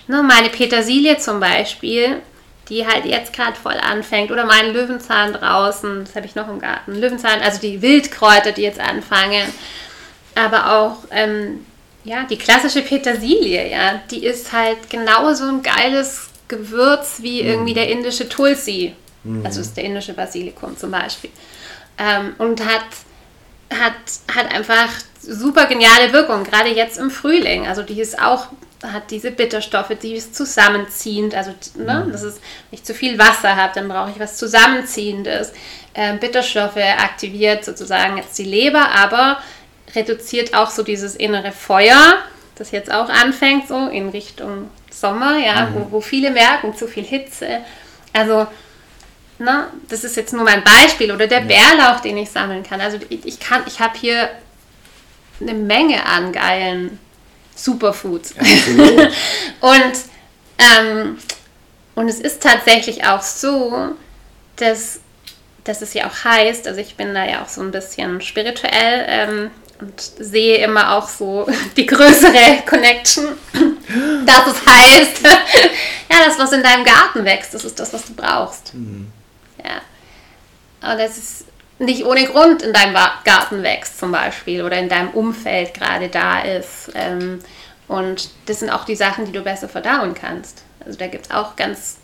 ne, meine Petersilie zum Beispiel, die halt jetzt gerade voll anfängt, oder mein Löwenzahn draußen, das habe ich noch im Garten, Löwenzahn, also die Wildkräuter, die jetzt anfangen, aber auch ähm, ja, die klassische Petersilie, ja, die ist halt genauso ein geiles Gewürz wie irgendwie der indische Tulsi, also ist der indische Basilikum zum Beispiel, ähm, und hat hat, hat einfach super geniale Wirkung, gerade jetzt im Frühling. Also die ist auch, hat diese Bitterstoffe, die ist zusammenziehend. Also, ne, das ist, wenn ich zu viel Wasser habe, dann brauche ich was Zusammenziehendes. Ähm, Bitterstoffe aktiviert sozusagen jetzt die Leber, aber reduziert auch so dieses innere Feuer, das jetzt auch anfängt, so in Richtung Sommer, ja, wo, wo viele merken, zu viel Hitze. Also, Ne? Das ist jetzt nur mein Beispiel oder der Bärlauch, den ich sammeln kann. Also ich, kann, ich habe hier eine Menge an geilen Superfoods. Und, ähm, und es ist tatsächlich auch so, dass, dass es ja auch heißt, also ich bin da ja auch so ein bisschen spirituell ähm, und sehe immer auch so die größere Connection, dass es heißt, ja, das, was in deinem Garten wächst, das ist das, was du brauchst. Ja. Aber das ist nicht ohne Grund in deinem Garten wächst zum Beispiel oder in deinem Umfeld gerade da ist. Ähm, und das sind auch die Sachen, die du besser verdauen kannst. Also da gibt es auch ganz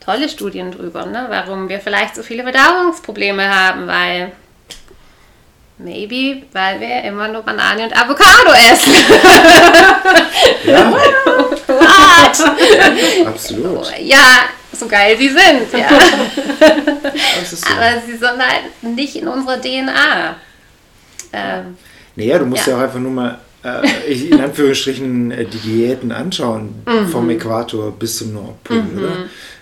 tolle Studien drüber, ne? warum wir vielleicht so viele Verdauungsprobleme haben, weil maybe, weil wir immer nur Banane und Avocado essen. Ja, What? absolut. ja, so geil sie sind, ja. So. Aber sie sind halt nicht in unserer DNA. Ähm, Naja, du musst ja, Ja. auch einfach nur mal äh, ich- in Anführungsstrichen äh, die Diäten anschauen, Mhm. vom Äquator bis zum Nordpol, oder?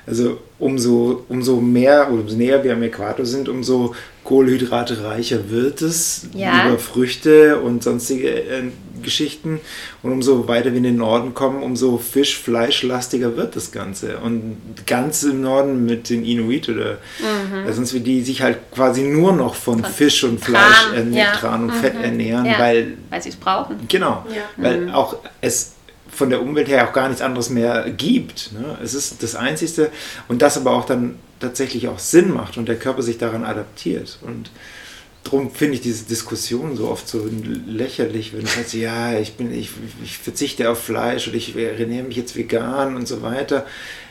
Also umso, umso mehr oder umso näher wir am Äquator sind, umso kohlenhydratereicher wird es Ja. über Früchte und sonstige äh, Geschichten. Und umso weiter wir in den Norden kommen, umso Fisch, Fleischlastiger wird das Ganze. Und ganz im Norden mit den Inuit oder äh, sonst wie die sich halt quasi nur noch von, Fisch und Fleisch, ernähren, ja. Tran und Fett ernähren, ja, weil weil sie es brauchen. Genau, Ja. weil auch es von der Umwelt her auch gar nichts anderes mehr gibt. Ne? Es ist das Einzige und das aber auch dann tatsächlich auch Sinn macht und der Körper sich daran adaptiert. Und darum finde ich diese Diskussion so oft so lächerlich, wenn es heißt, ja, ich, bin, ich, ich verzichte auf Fleisch oder ich ernähre mich jetzt vegan und so weiter.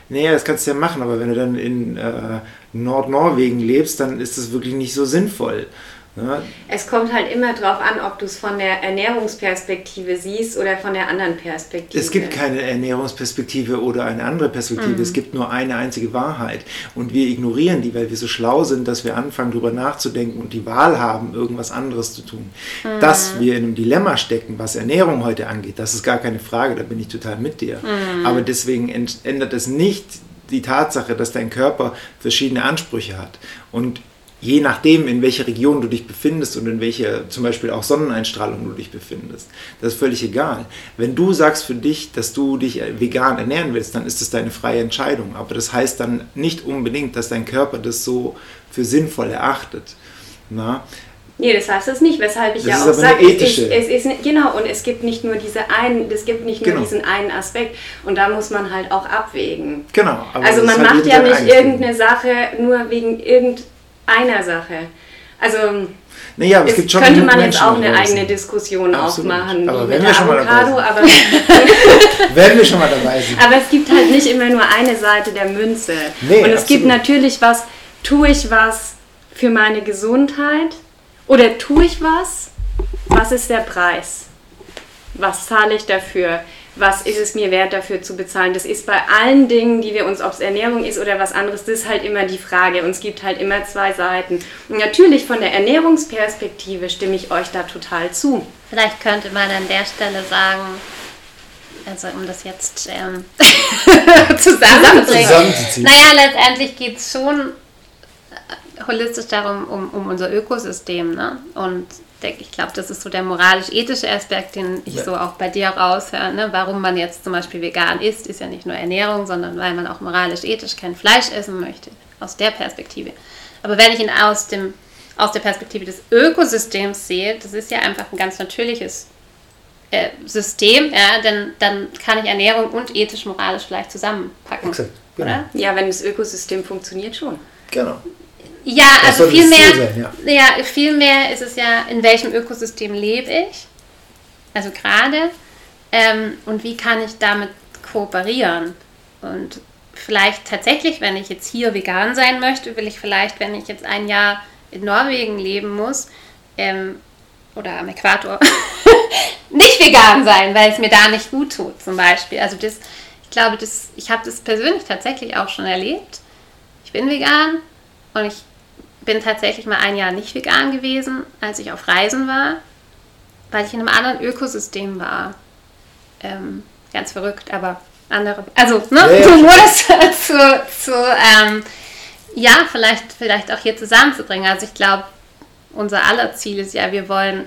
Naja, das kannst du ja machen, aber wenn du dann in äh, Nordnorwegen lebst, dann ist das wirklich nicht so sinnvoll. Ja. Es kommt halt immer darauf an, ob du es von der Ernährungsperspektive siehst oder von der anderen Perspektive. Es gibt keine Ernährungsperspektive oder eine andere Perspektive. Mhm. Es gibt nur eine einzige Wahrheit. Und wir ignorieren die, weil wir so schlau sind, dass wir anfangen, darüber nachzudenken und die Wahl haben, irgendwas anderes zu tun. Mhm. Dass wir in einem Dilemma stecken, was Ernährung heute angeht, das ist gar keine Frage, da bin ich total mit dir. Mhm. Aber deswegen ändert es nicht die Tatsache, dass dein Körper verschiedene Ansprüche hat. Und je nachdem, in welcher Region du dich befindest und in welcher zum Beispiel auch Sonneneinstrahlung du dich befindest. Das ist völlig egal. Wenn du sagst für dich, dass du dich vegan ernähren willst, dann ist das deine freie Entscheidung. Aber das heißt dann nicht unbedingt, dass dein Körper das so für sinnvoll erachtet. Na? Nee, das heißt es nicht, weshalb ich das ja auch sage, es, es ist, genau, und es gibt nicht nur diese einen, es gibt nicht nur genau. diesen einen Aspekt und da muss man halt auch abwägen. Genau. also man macht ja nicht irgendeine Sache nur wegen irgendeinem einer Sache. Also naja, aber es, es könnte man jetzt auch eine eigene Diskussion Absolut. aufmachen, aber wenn wir schon Avocado, mal dabei sind. wenn wir schon mal dabei sind. Aber es gibt halt nicht immer nur eine Seite der Münze. Nee, Und es absolut. gibt natürlich was, tue ich was für meine Gesundheit oder tue ich was? Was ist der Preis? Was zahle ich dafür? Was ist es mir wert dafür zu bezahlen? Das ist bei allen Dingen, die wir uns, ob es Ernährung ist oder was anderes, das ist halt immer die Frage. Und es gibt halt immer zwei Seiten. Und natürlich von der Ernährungsperspektive stimme ich euch da total zu. Vielleicht könnte man an der Stelle sagen, also um das jetzt ähm, zusammenzubringen. zusammenzuziehen. Naja, letztendlich geht es schon äh, holistisch darum, um, um unser Ökosystem. Ne? Und denke, ich glaube, das ist so der moralisch-ethische Aspekt, den ich ja. so auch bei dir raushöre. Ne? Warum man jetzt zum Beispiel vegan isst, ist ja nicht nur Ernährung, sondern weil man auch moralisch-ethisch kein Fleisch essen möchte. Aus der Perspektive. Aber wenn ich ihn aus, dem, aus der Perspektive des Ökosystems sehe, das ist ja einfach ein ganz natürliches äh, System, ja, denn dann kann ich Ernährung und ethisch-moralisch vielleicht zusammenpacken. Exakt, genau. oder? Ja, wenn das Ökosystem funktioniert schon. Genau. Ja, das also vielmehr, sein, ja. ja, vielmehr ist es ja, in welchem Ökosystem lebe ich, also gerade, ähm, und wie kann ich damit kooperieren. Und vielleicht tatsächlich, wenn ich jetzt hier vegan sein möchte, will ich vielleicht, wenn ich jetzt ein Jahr in Norwegen leben muss, ähm, oder am Äquator, nicht vegan sein, weil es mir da nicht gut tut, zum Beispiel. Also das, ich glaube, das, ich habe das persönlich tatsächlich auch schon erlebt. Ich bin vegan und ich bin tatsächlich mal ein Jahr nicht vegan gewesen, als ich auf Reisen war, weil ich in einem anderen Ökosystem war. Ähm, ganz verrückt, aber andere. Also, ne, ja, ja. nur das zu, zu ähm, ja, vielleicht, vielleicht auch hier zusammenzubringen. Also ich glaube, unser aller Ziel ist ja, wir wollen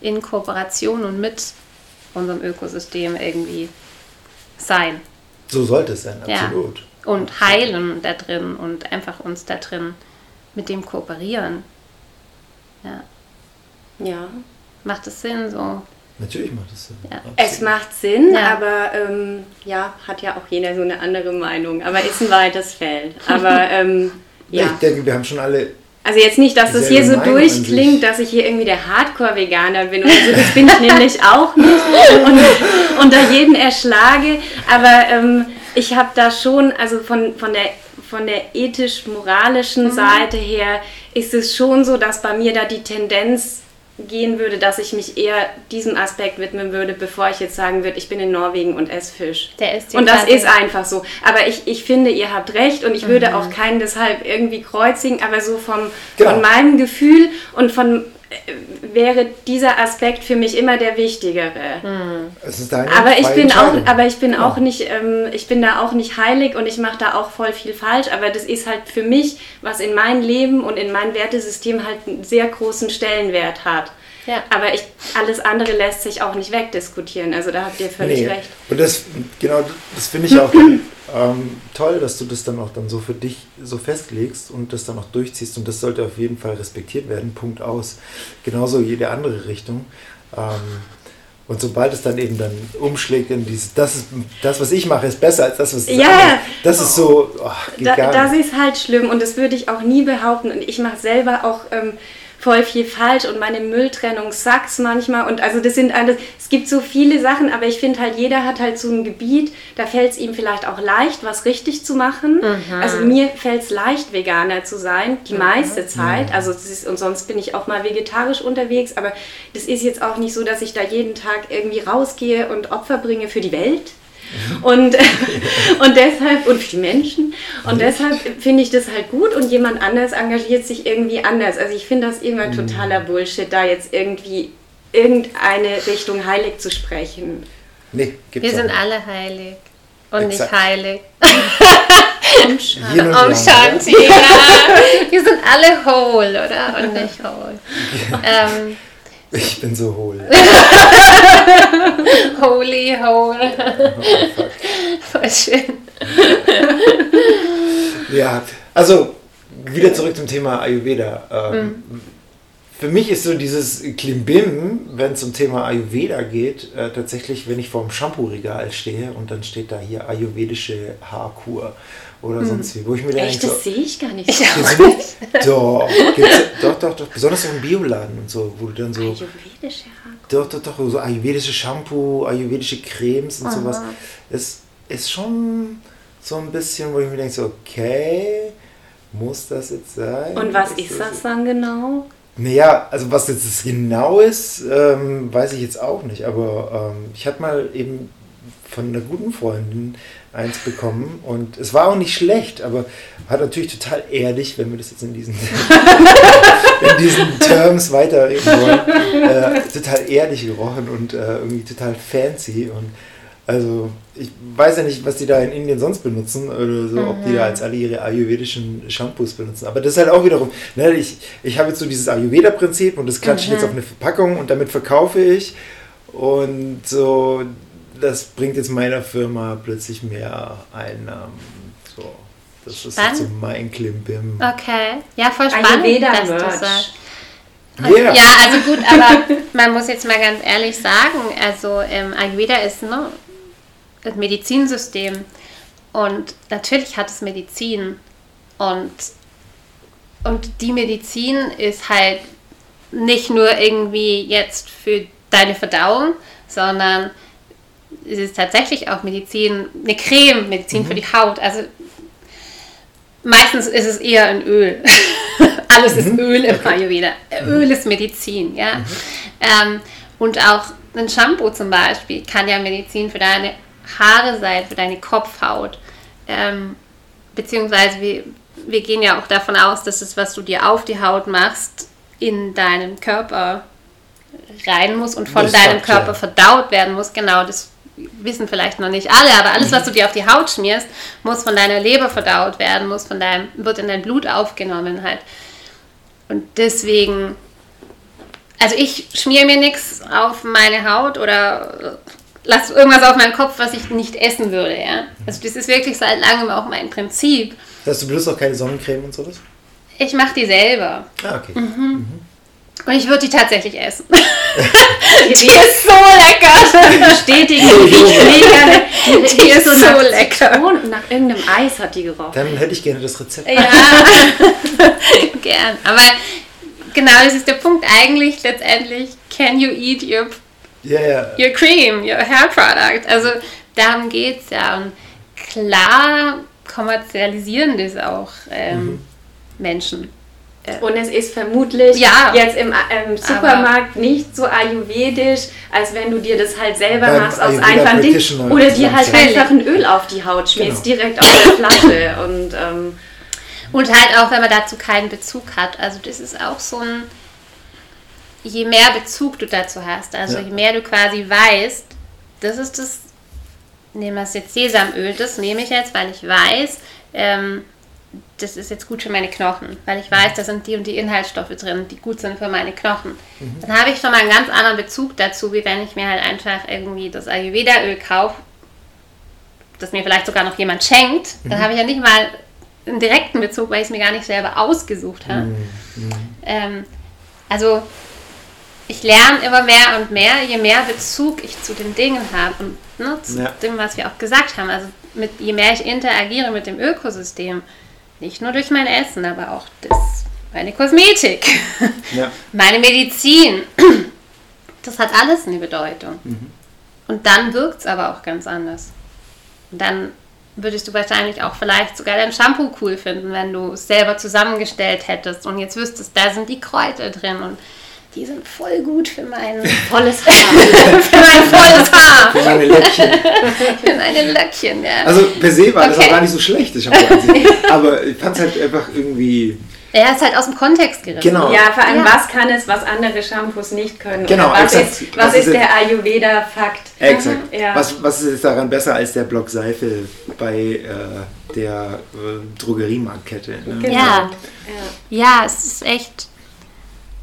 in Kooperation und mit unserem Ökosystem irgendwie sein. So sollte es sein, absolut. Ja. Und heilen da drin und einfach uns da drin mit dem kooperieren. Ja. Ja. Macht es Sinn so? Natürlich macht es Sinn. Ja. Es macht Sinn, ja. aber ähm, ja, hat ja auch jeder so eine andere Meinung. Aber ist ein weites Feld. Aber ähm, ja. Ich denke, wir haben schon alle. Also jetzt nicht, dass das hier so durchklingt, dass ich hier irgendwie der Hardcore-Veganer bin oder so. Das bin ich nämlich auch nicht und unter jeden erschlage. Aber ähm, ich habe da schon, also von, von der von der ethisch-moralischen mhm. Seite her ist es schon so, dass bei mir da die Tendenz gehen würde, dass ich mich eher diesem Aspekt widmen würde, bevor ich jetzt sagen würde, ich bin in Norwegen und esse Fisch. Der ist und das ist einfach so. Aber ich, ich finde, ihr habt recht und ich mhm. würde auch keinen deshalb irgendwie kreuzigen, aber so vom, genau. von meinem Gefühl und von wäre dieser Aspekt für mich immer der wichtigere. Aber ich bin auch, aber ich bin ja. auch nicht, ähm, ich bin da auch nicht heilig und ich mache da auch voll viel falsch. Aber das ist halt für mich, was in meinem Leben und in meinem Wertesystem halt einen sehr großen Stellenwert hat. Ja. Aber ich, alles andere lässt sich auch nicht wegdiskutieren. Also da habt ihr völlig nee. recht. Und das, genau, das finde ich auch ähm, toll, dass du das dann auch dann so für dich so festlegst und das dann auch durchziehst. Und das sollte auf jeden Fall respektiert werden. Punkt aus. Genauso jede andere Richtung. Ähm, Und sobald es dann eben dann umschlägt in dieses, das ist das, was ich mache, ist besser als das, was Ja. andere- Das ist so, oh, geht Da, gar das nicht. ist halt schlimm und das würde ich auch nie behaupten. Und ich mache selber auch ähm, voll viel falsch und meine Mülltrennung sucks manchmal. Und also das sind alles, es gibt so viele Sachen, aber ich finde halt, jeder hat halt so ein Gebiet, da fällt es ihm vielleicht auch leicht, was richtig zu machen. Also mir fällt es leicht, Veganer zu sein, die meiste Zeit. Also ist, und sonst bin ich auch mal vegetarisch unterwegs, aber das ist jetzt auch nicht so, dass ich da jeden Tag irgendwie rausgehe und Opfer bringe für die Welt. Und, und deshalb, und für die Menschen, und deshalb finde ich das halt gut und jemand anders engagiert sich irgendwie anders. Also ich finde das immer totaler Bullshit, da jetzt irgendwie irgendeine Richtung heilig zu sprechen. Nee, gibt's Wir sind auch alle heilig und Exakt. nicht heilig. Om Shanti, ja. Wir sind alle whole, oder? Und nicht whole. Ähm, oder? Ich bin so hohl. holy. Oh, fuck. Voll schön. Ja, also wieder zurück zum Thema Ayurveda. Ähm, Mhm. Für mich ist so dieses Klimbim, wenn es um Thema Ayurveda geht, äh, tatsächlich, wenn ich vorm Shampoo-Regal stehe und dann steht da hier ayurvedische Haarkur oder sonst wie, wo ich mir. Echt, denke, das so, sehe ich gar nicht. Ich so. auch nicht. doch, doch, doch, doch, besonders so im Bioladen und so, wo du dann so, Ayurvedische Haare. doch, doch, doch, so ayurvedische Shampoo, ayurvedische Cremes und sowas, ist, ist schon so ein bisschen, wo ich mir denke, so, okay, muss das jetzt sein? Und was ist das dann genau? Naja, also was jetzt genau ist, ähm, weiß ich jetzt auch nicht. Aber ähm, ich hatte mal eben von einer guten Freundin eins bekommen und es war auch nicht schlecht, aber hat natürlich total ehrlich, wenn wir das jetzt in diesen, in diesen Terms weiterreden wollen, äh, total ehrlich gerochen und äh, irgendwie total fancy und also ich weiß ja nicht, was die da in Indien sonst benutzen oder so, ob die da als alle ihre ayurvedischen Shampoos benutzen. Aber das ist halt auch wiederum, ne, ich, ich habe jetzt so dieses Ayurveda-Prinzip und das klatsche ich jetzt auf eine Verpackung und damit verkaufe ich. Und so, das bringt jetzt meiner Firma plötzlich mehr Einnahmen. So, das ist jetzt so mein Klimbim. Okay. Ja, voll spannend, dass du sagst. Yeah. Ja, also gut, aber man muss jetzt mal ganz ehrlich sagen, also ähm, Ayurveda ist ne, das Medizinsystem und natürlich hat es Medizin und, und die Medizin ist halt nicht nur irgendwie jetzt für deine Verdauung, sondern es ist tatsächlich auch Medizin, eine Creme, Medizin für die Haut. Also meistens ist es eher ein Öl. Alles ist Öl im Ayurveda. Öl ist Medizin, ja. Ähm, und auch ein Shampoo zum Beispiel kann ja Medizin für deine Haare sein, für deine Kopfhaut. Ähm, beziehungsweise wir, wir gehen ja auch davon aus, dass das, was du dir auf die Haut machst, in deinen Körper rein muss und von Das deinem sagt ja. Körper verdaut werden muss. Genau, das wissen vielleicht noch nicht alle, aber alles, was du dir auf die Haut schmierst, muss von deiner Leber verdaut werden, muss von deinem, wird in dein Blut aufgenommen halt. Und deswegen, also ich schmier mir nichts auf meine Haut oder lasse irgendwas auf meinen Kopf, was ich nicht essen würde, ja. Also das ist wirklich seit langem auch mein Prinzip. Hast du bloß auch keine Sonnencreme und sowas? Ich mache die selber. Ah, okay. Mhm. Und ich würde die tatsächlich essen. die ist so lecker. Bestätigen, die riecht mega. Die, Die ist so nach lecker. Zitronen, nach irgendeinem Eis hat die gerochen. Dann hätte ich gerne das Rezept. Ja, gern. Aber genau, das ist der Punkt eigentlich letztendlich. Can you eat your, Ja. your cream, your hair product? Also darum geht es ja. Und klar kommerzialisieren das auch ähm, Menschen. Und es ist vermutlich Ja. jetzt im ähm, Supermarkt nicht so ayurvedisch, als wenn du dir das halt selber machst aus einfachen Ding. Oder dir halt einfach ein Öl auf die Haut schmierst, Genau. direkt aus der Flasche. Und ähm, Und halt auch, wenn man dazu keinen Bezug hat. Also das ist auch so ein, je mehr Bezug du dazu hast, also Ja. je mehr du quasi weißt, das ist das, nehmen wir es jetzt Sesamöl, das nehme ich jetzt, weil ich weiß, ähm, das ist jetzt gut für meine Knochen, weil ich weiß, da sind die und die Inhaltsstoffe drin, die gut sind für meine Knochen. Dann habe ich schon mal einen ganz anderen Bezug dazu, wie wenn ich mir halt einfach irgendwie das Ayurveda-Öl kaufe, das mir vielleicht sogar noch jemand schenkt, dann habe ich ja nicht mal einen direkten Bezug, weil ich es mir gar nicht selber ausgesucht habe. Ähm, also ich lerne immer mehr und mehr, je mehr Bezug ich zu den Dingen habe und ne, zu Ja. dem, was wir auch gesagt haben. Also mit, je mehr ich interagiere mit dem Ökosystem, nicht nur durch mein Essen, aber auch das, meine Kosmetik, Ja. meine Medizin, das hat alles eine Bedeutung. Und dann wirkt es aber auch ganz anders. Und dann würdest du wahrscheinlich auch vielleicht sogar dein Shampoo cool finden, wenn du es selber zusammengestellt hättest und jetzt wüsstest, da sind die Kräuter drin und die sind voll gut für mein, Volles Haar. für mein volles Haar, Für meine Löckchen. für meine Löckchen. Ja. Also per se war das Okay. auch gar nicht so schlecht, das sich. Aber ich fand es halt einfach irgendwie. er ist halt aus dem Kontext gerissen. Genau. Ja, vor allem, Ja. was kann es, was andere Shampoos nicht können? Genau, was exakt. ist, was Was ist ist der Ayurveda-Fakt? Exakt. Ja. Was, was ist jetzt daran besser als der Block Seife bei äh, der äh, Drogeriemarktkette? Ne? Genau. Ja. Ja. Ja, es ist echt.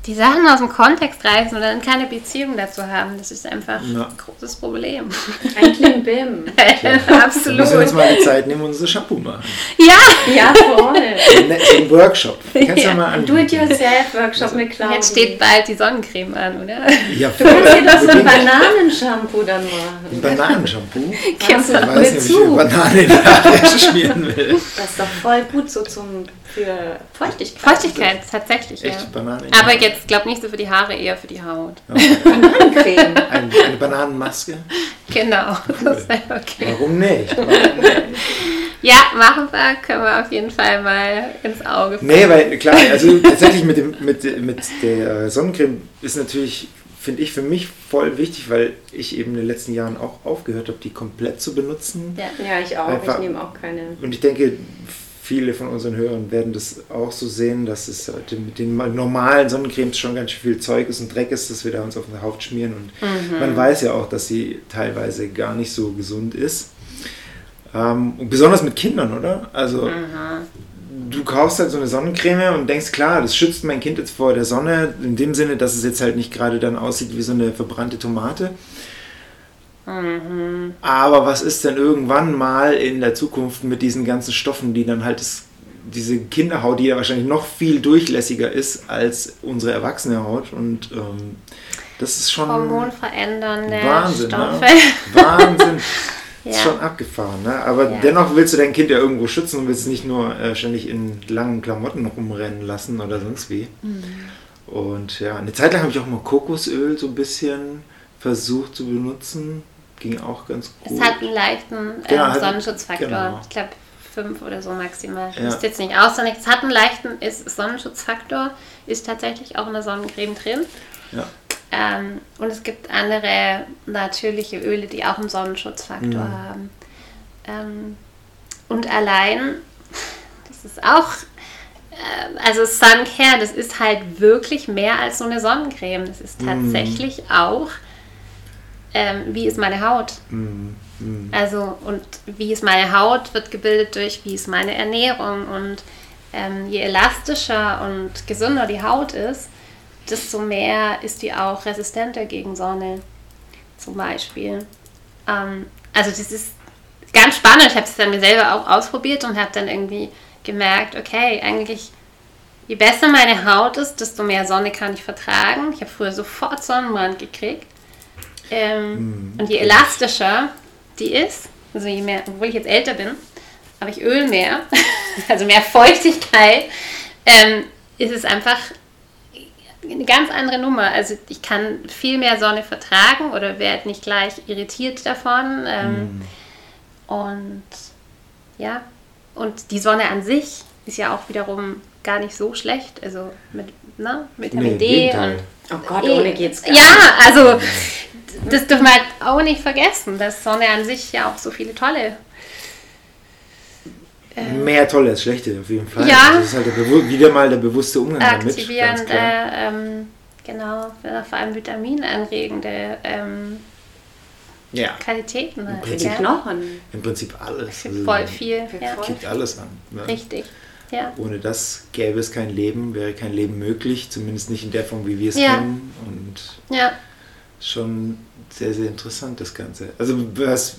Die Sachen aus dem Kontext reißen und dann keine Beziehung dazu haben, das ist einfach Ja. ein großes Problem. Ein Klimbim. Wir müssen uns Absolut. mal die Zeit nehmen und unser Shampoo machen. Ja, Ja, voll. Ein ein Workshop. Kannst du ja mal an. Do-it-yourself-Workshop mit Claudia. jetzt steht bald die Sonnencreme an, oder? Ja, Du kannst dir doch so ein Ein Bananenshampoo dann machen. Bananenshampoo. Kannst Ich du weiß mit nicht, zu. Banane schmieren will. Das ist doch voll gut so zum, für Feuchtigkeit. Feuchtigkeit, tatsächlich, ja. Echt Banane in die Aber jetzt, glaub nicht so für die Haare, eher für die Haut. Bananencreme. Ein, eine Bananenmaske? Genau, das wäre okay. Warum nicht? Ja, machen wir, können wir auf jeden Fall mal ins Auge fassen. Nee, weil klar, also tatsächlich mit, dem, mit, mit der Sonnencreme ist natürlich, finde ich, für mich voll wichtig, weil ich eben in den letzten Jahren auch aufgehört habe, die komplett zu benutzen. Ja. Ja, ich auch. Einfach- Ich nehme auch keine. Und ich denke, viele von unseren Hörern werden das auch so sehen, dass es mit den normalen Sonnencremes schon ganz viel Zeug ist und Dreck ist, das wir da uns auf die Haut schmieren. Und man weiß ja auch, dass sie teilweise gar nicht so gesund ist. Ähm, und besonders mit Kindern, oder? Also du kaufst halt so eine Sonnencreme und denkst, klar, das schützt mein Kind jetzt vor der Sonne, in dem Sinne, dass es jetzt halt nicht gerade dann aussieht wie so eine verbrannte Tomate. Aber was ist denn irgendwann mal in der Zukunft mit diesen ganzen Stoffen, die dann halt das, diese Kinderhaut, die ja wahrscheinlich noch viel durchlässiger ist als unsere erwachsene Haut und ähm, das ist schon Hormonverändernde Wahnsinn, Stoffe. ne? Wahnsinn. Ist Ja. schon abgefahren, ne? Aber Ja. dennoch willst du dein Kind ja irgendwo schützen und willst es nicht nur äh, ständig in langen Klamotten rumrennen lassen oder sonst wie. Mhm. Und ja, eine Zeit lang habe ich auch mal Kokosöl so ein bisschen versucht zu benutzen. Ging auch ganz gut. Es hat einen leichten ähm, Genau, hat- Sonnenschutzfaktor. genau. Ich glaube, fünf oder so maximal. Ja. wüsste jetzt nicht auswendig. Es hat einen leichten ist Sonnenschutzfaktor. Ist tatsächlich auch in der Sonnencreme drin. ja. Ähm, und es gibt andere natürliche Öle, die auch einen Sonnenschutzfaktor Mhm. haben. Ähm, und allein, das ist auch, äh, also Suncare, das ist halt wirklich mehr als so eine Sonnencreme. Das ist tatsächlich auch, ähm, wie ist meine Haut? Mm, mm. Also, und wie ist meine Haut, wird gebildet durch, wie ist meine Ernährung. Und ähm, je elastischer und gesünder die Haut ist, desto mehr ist die auch resistenter gegen Sonne, zum Beispiel. Ähm, also, das ist ganz spannend. Ich habe es dann mir selber auch ausprobiert und habe dann irgendwie gemerkt, okay, eigentlich, je besser meine Haut ist, desto mehr Sonne kann ich vertragen. Ich habe früher sofort Sonnenbrand gekriegt. Ähm, Und je elastischer die ist, also je mehr, obwohl ich jetzt älter bin, habe ich Öl mehr, also mehr Feuchtigkeit, ähm, ist es einfach eine ganz andere Nummer. Also ich kann viel mehr Sonne vertragen oder werde nicht gleich irritiert davon. Ähm, Und ja, und die Sonne an sich ist ja auch wiederum gar nicht so schlecht. Also mit ne, Vitamin Nee, D und Oh Gott, ohne geht's gar ja, also das dürfen wir halt auch nicht vergessen, dass Sonne an sich ja auch so viele tolle. Mehr tolle als schlechte, auf jeden Fall. Ja. Das ist halt wieder mal der bewusste Umgang damit. aktivierende, ähm, genau, vor allem vitaminanregende ähm, Ja, Qualitäten. Halt, Für die ja. Knochen. im Prinzip alles. Also, voll viel. Ja. Kickt alles an. Ne? Richtig. Ja. Ohne das gäbe es kein Leben, wäre kein Leben möglich, zumindest nicht in der Form, wie wir es Ja. kennen. Und ja. Schon sehr, sehr interessant, das Ganze. Also was,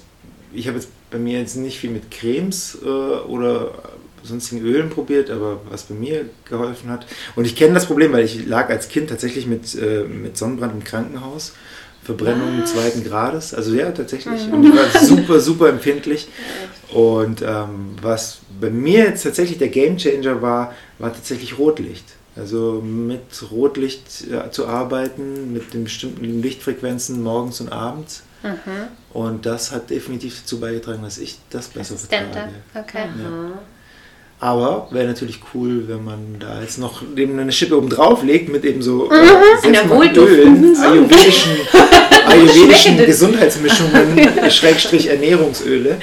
ich habe jetzt bei mir jetzt nicht viel mit Cremes äh, oder sonstigen Ölen probiert, aber was bei mir geholfen hat. Und ich kenne das Problem, weil ich lag als Kind tatsächlich mit, äh, mit Sonnenbrand im Krankenhaus. Verbrennung was? zweiten Grades, also ja, tatsächlich. Und ich war super, super empfindlich. Und ähm, was bei mir jetzt tatsächlich der Game Changer war, war tatsächlich Rotlicht. Also mit Rotlicht ja, zu arbeiten, mit den bestimmten Lichtfrequenzen morgens und abends. Mhm. Und das hat definitiv dazu beigetragen, dass ich das besser vertrage. Okay. Ja. Mhm. Aber wäre natürlich cool, wenn man da jetzt noch eben eine Schippe oben drauf legt mit eben so mhm. äh, ayurvedischen, ayurvedischen Gesundheitsmischungen, Schrägstrich Ernährungsöle.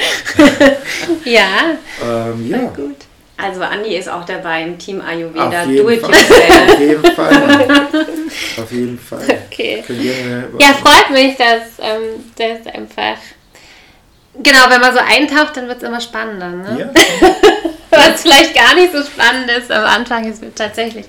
ja. Ähm, ja. gut. Also Andi ist auch dabei im Team Ayurveda. Do it yourself. Auf jeden Fall. Auf jeden Fall. Okay. Ja, freut mich, dass ähm, das einfach. Genau, wenn man so eintaucht, dann wird es immer spannender. Ne? Ja. Was vielleicht gar nicht so spannend ist am Anfang, ist es tatsächlich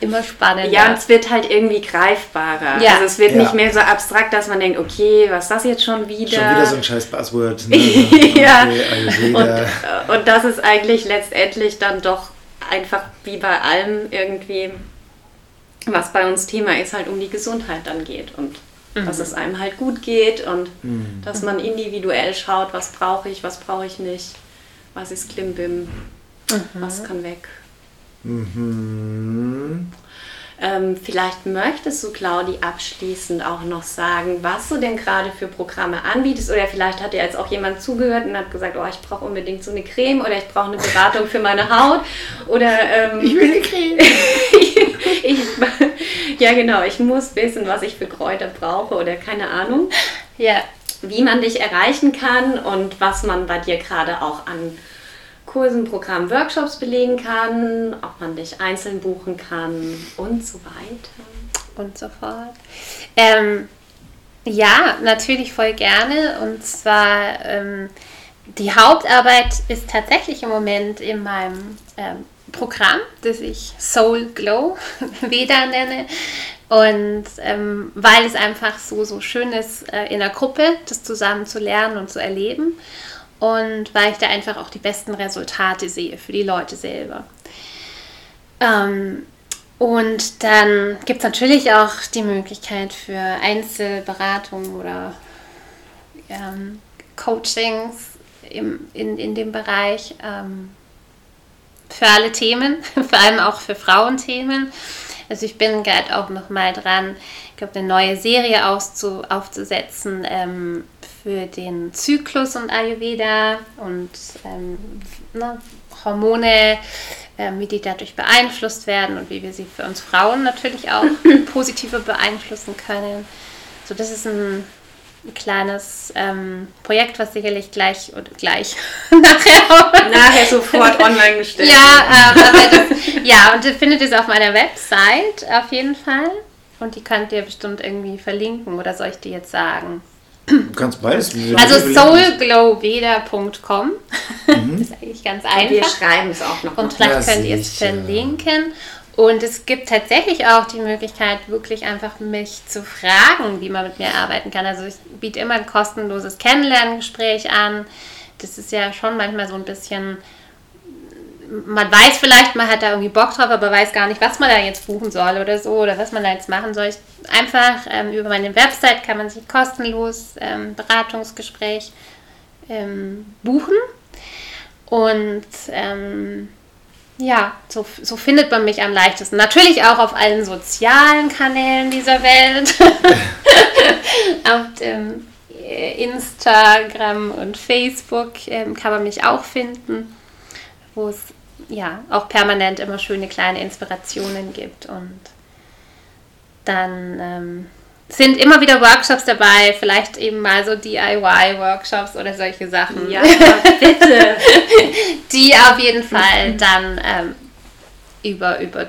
immer spannender. Ja, und es wird halt irgendwie greifbarer. Ja. Also es wird ja. nicht mehr so abstrakt, dass man denkt, okay, was ist das jetzt schon wieder? Schon wieder so ein scheiß Buzzword. Ne? ja. Okay, und, und das ist eigentlich letztendlich dann doch einfach wie bei allem irgendwie, was bei uns Thema ist, halt um die Gesundheit dann geht und mhm. dass es einem halt gut geht und mhm. dass man individuell schaut, was brauche ich, was brauche ich nicht, was ist Klimbim, mhm. was kann weg. Mhm. Ähm, vielleicht möchtest du, Claudi, abschließend auch noch sagen, was du denn gerade für Programme anbietest. Oder vielleicht hat dir jetzt auch jemand zugehört und hat gesagt, oh, ich brauche unbedingt so eine Creme oder ich brauche eine Beratung für meine Haut. Oder ähm, ich will eine Creme. ich, ja, genau, ich muss wissen, was ich für Kräuter brauche oder keine Ahnung. Ja. Wie man dich erreichen kann und was man bei dir gerade auch an Kursen, Programmen, Workshops belegen kann, ob man dich einzeln buchen kann und so weiter. Und so fort. Ähm, ja, natürlich voll gerne. Und zwar ähm, die Hauptarbeit ist tatsächlich im Moment in meinem ähm, Programm, das ich Soul Glow Veda nenne. Und ähm, weil es einfach so, so schön ist, äh, in der Gruppe das zusammen zu lernen und zu erleben und weil ich da einfach auch die besten Resultate sehe für die Leute selber. Ähm, und dann gibt es natürlich auch die Möglichkeit für Einzelberatungen oder ähm, Coachings im, in, in dem Bereich ähm, für alle Themen, vor allem auch für Frauenthemen. Also ich bin gerade auch noch mal dran, ich glaube, eine neue Serie auszu, aufzusetzen ähm, für den Zyklus und Ayurveda und ähm, ne, Hormone, äh, wie die dadurch beeinflusst werden und wie wir sie für uns Frauen natürlich auch positiver beeinflussen können. So, das ist ein, ein kleines ähm, Projekt, was sicherlich gleich oder gleich nachher, nachher sofort online gestellt ja, äh, das, ja, und ihr findet es auf meiner Website auf jeden Fall. Und die könnt ihr bestimmt irgendwie verlinken oder soll ich die jetzt sagen? Du kannst beides. Also soulglowveda.com mhm. ist eigentlich ganz einfach. Und wir schreiben es auch noch. Und vielleicht könnt ihr es verlinken. Und es gibt tatsächlich auch die Möglichkeit, wirklich einfach mich zu fragen, wie man mit mir arbeiten kann. Also ich biete immer ein kostenloses Kennenlerngespräch an. Das ist ja schon manchmal so ein bisschen man weiß vielleicht, man hat da irgendwie Bock drauf, aber weiß gar nicht, was man da jetzt buchen soll oder so oder was man da jetzt machen soll. Ich, einfach ähm, über meine Website kann man sich kostenlos ähm, Beratungsgespräch ähm, buchen und ähm, ja, so, so findet man mich am leichtesten. Natürlich auch auf allen sozialen Kanälen dieser Welt. auf dem äh, Instagram und Facebook ähm, kann man mich auch finden wo es ja auch permanent immer schöne kleine Inspirationen gibt. Und dann ähm, sind immer wieder Workshops dabei, vielleicht eben mal so DIY-Workshops oder solche Sachen. Ja, bitte. Die auf jeden Fall dann ähm, über, über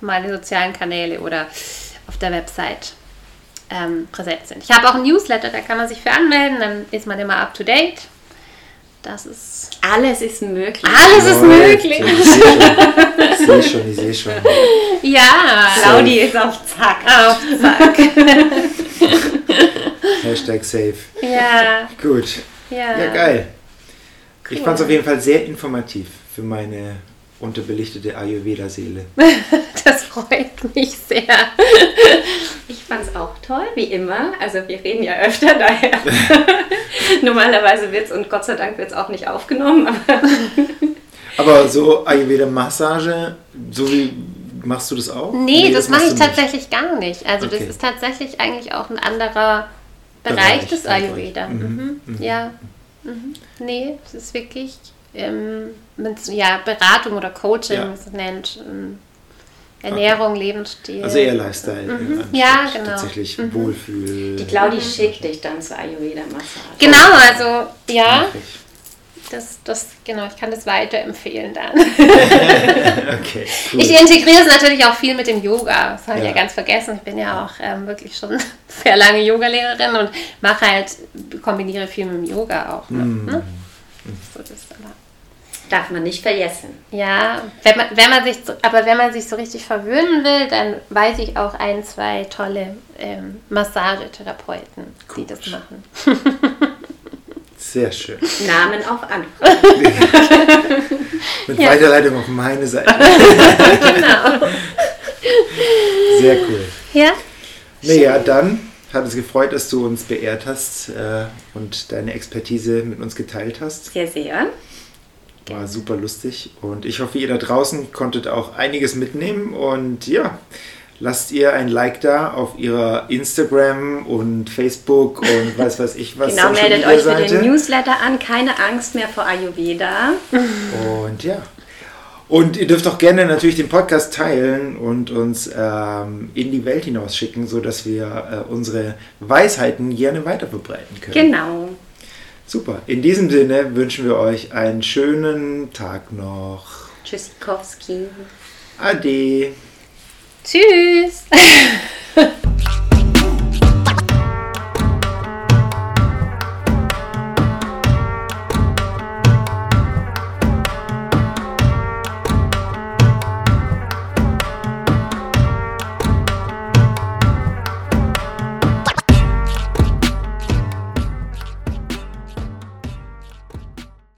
meine sozialen Kanäle oder auf der Website ähm, präsent sind. Ich habe auch ein Newsletter, da kann man sich für anmelden, dann ist man immer up to date. Das ist. Alles ist möglich. Alles ist möglich. Ich sehe schon, ich sehe schon. Ja. Claudi ist auf Zack. Auf Zack. Hashtag safe. Ja. Gut. Ja, ja geil. Cool. Ich fand es auf jeden Fall sehr informativ. für meine unterbelichtete Ayurveda-Seele. Das freut mich sehr. Ich fand es auch toll, wie immer. Also wir reden ja öfter, daher. Normalerweise wird es, und Gott sei Dank wird es auch nicht aufgenommen, aber Aber so Ayurveda-Massage, so wie machst du das auch? Nee, das, mache machst ich du nicht. tatsächlich gar nicht. Also Okay. das ist tatsächlich eigentlich auch ein anderer Bereich, Bereich, des. Ayurveda. Mhm, Mhm. Ja. Mhm. Nee, es ist wirklich ähm, mit, ja, Beratung oder Coaching, Ja. wie es nennt. Ähm, Ernährung, Lebensstil. Also eher Lifestyle. Mhm. Ja, genau. Tatsächlich Wohlfühl. die Claudi schickt dich dann zur Ayurveda-Massage. Genau, also ja, das, das, genau, ich kann das weiterempfehlen dann. Okay, cool. Ich integriere es natürlich auch viel mit dem Yoga. Das habe ich Ja. ja ganz vergessen. Ich bin ja auch ähm, wirklich schon sehr lange Yogalehrerin und mache halt, kombiniere viel mit dem Yoga auch. Ne? Mm. Ne? So, das ist aber, Darf man nicht vergessen. ja, wenn man, wenn man sich, so, aber wenn man sich so richtig verwöhnen will, dann weiß ich auch ein, zwei tolle ähm, Massagetherapeuten, die das machen. Sehr schön. Namen auf Anfrage. Mit Ja. Weiterleitung auf meine Seite. genau. Sehr cool. Ja? Naja, dann hat es gefreut, dass du uns beehrt hast äh, und deine Expertise mit uns geteilt hast. Sehr, sehr. War super lustig und ich hoffe, ihr da draußen konntet auch einiges mitnehmen und ja, lasst ihr ein Like da auf ihrer Instagram und Facebook und weiß weiß ich was. Genau, Social meldet euch für Seite. den Newsletter an. Keine Angst mehr vor Ayurveda. Und ja. Und ihr dürft auch gerne natürlich den Podcast teilen und uns ähm, in die Welt hinaus schicken, sodass wir äh, unsere Weisheiten gerne weiterverbreiten können. Genau. Super. In diesem Sinne wünschen wir euch einen schönen Tag noch. Tschüssikowski. Ade. Tschüss.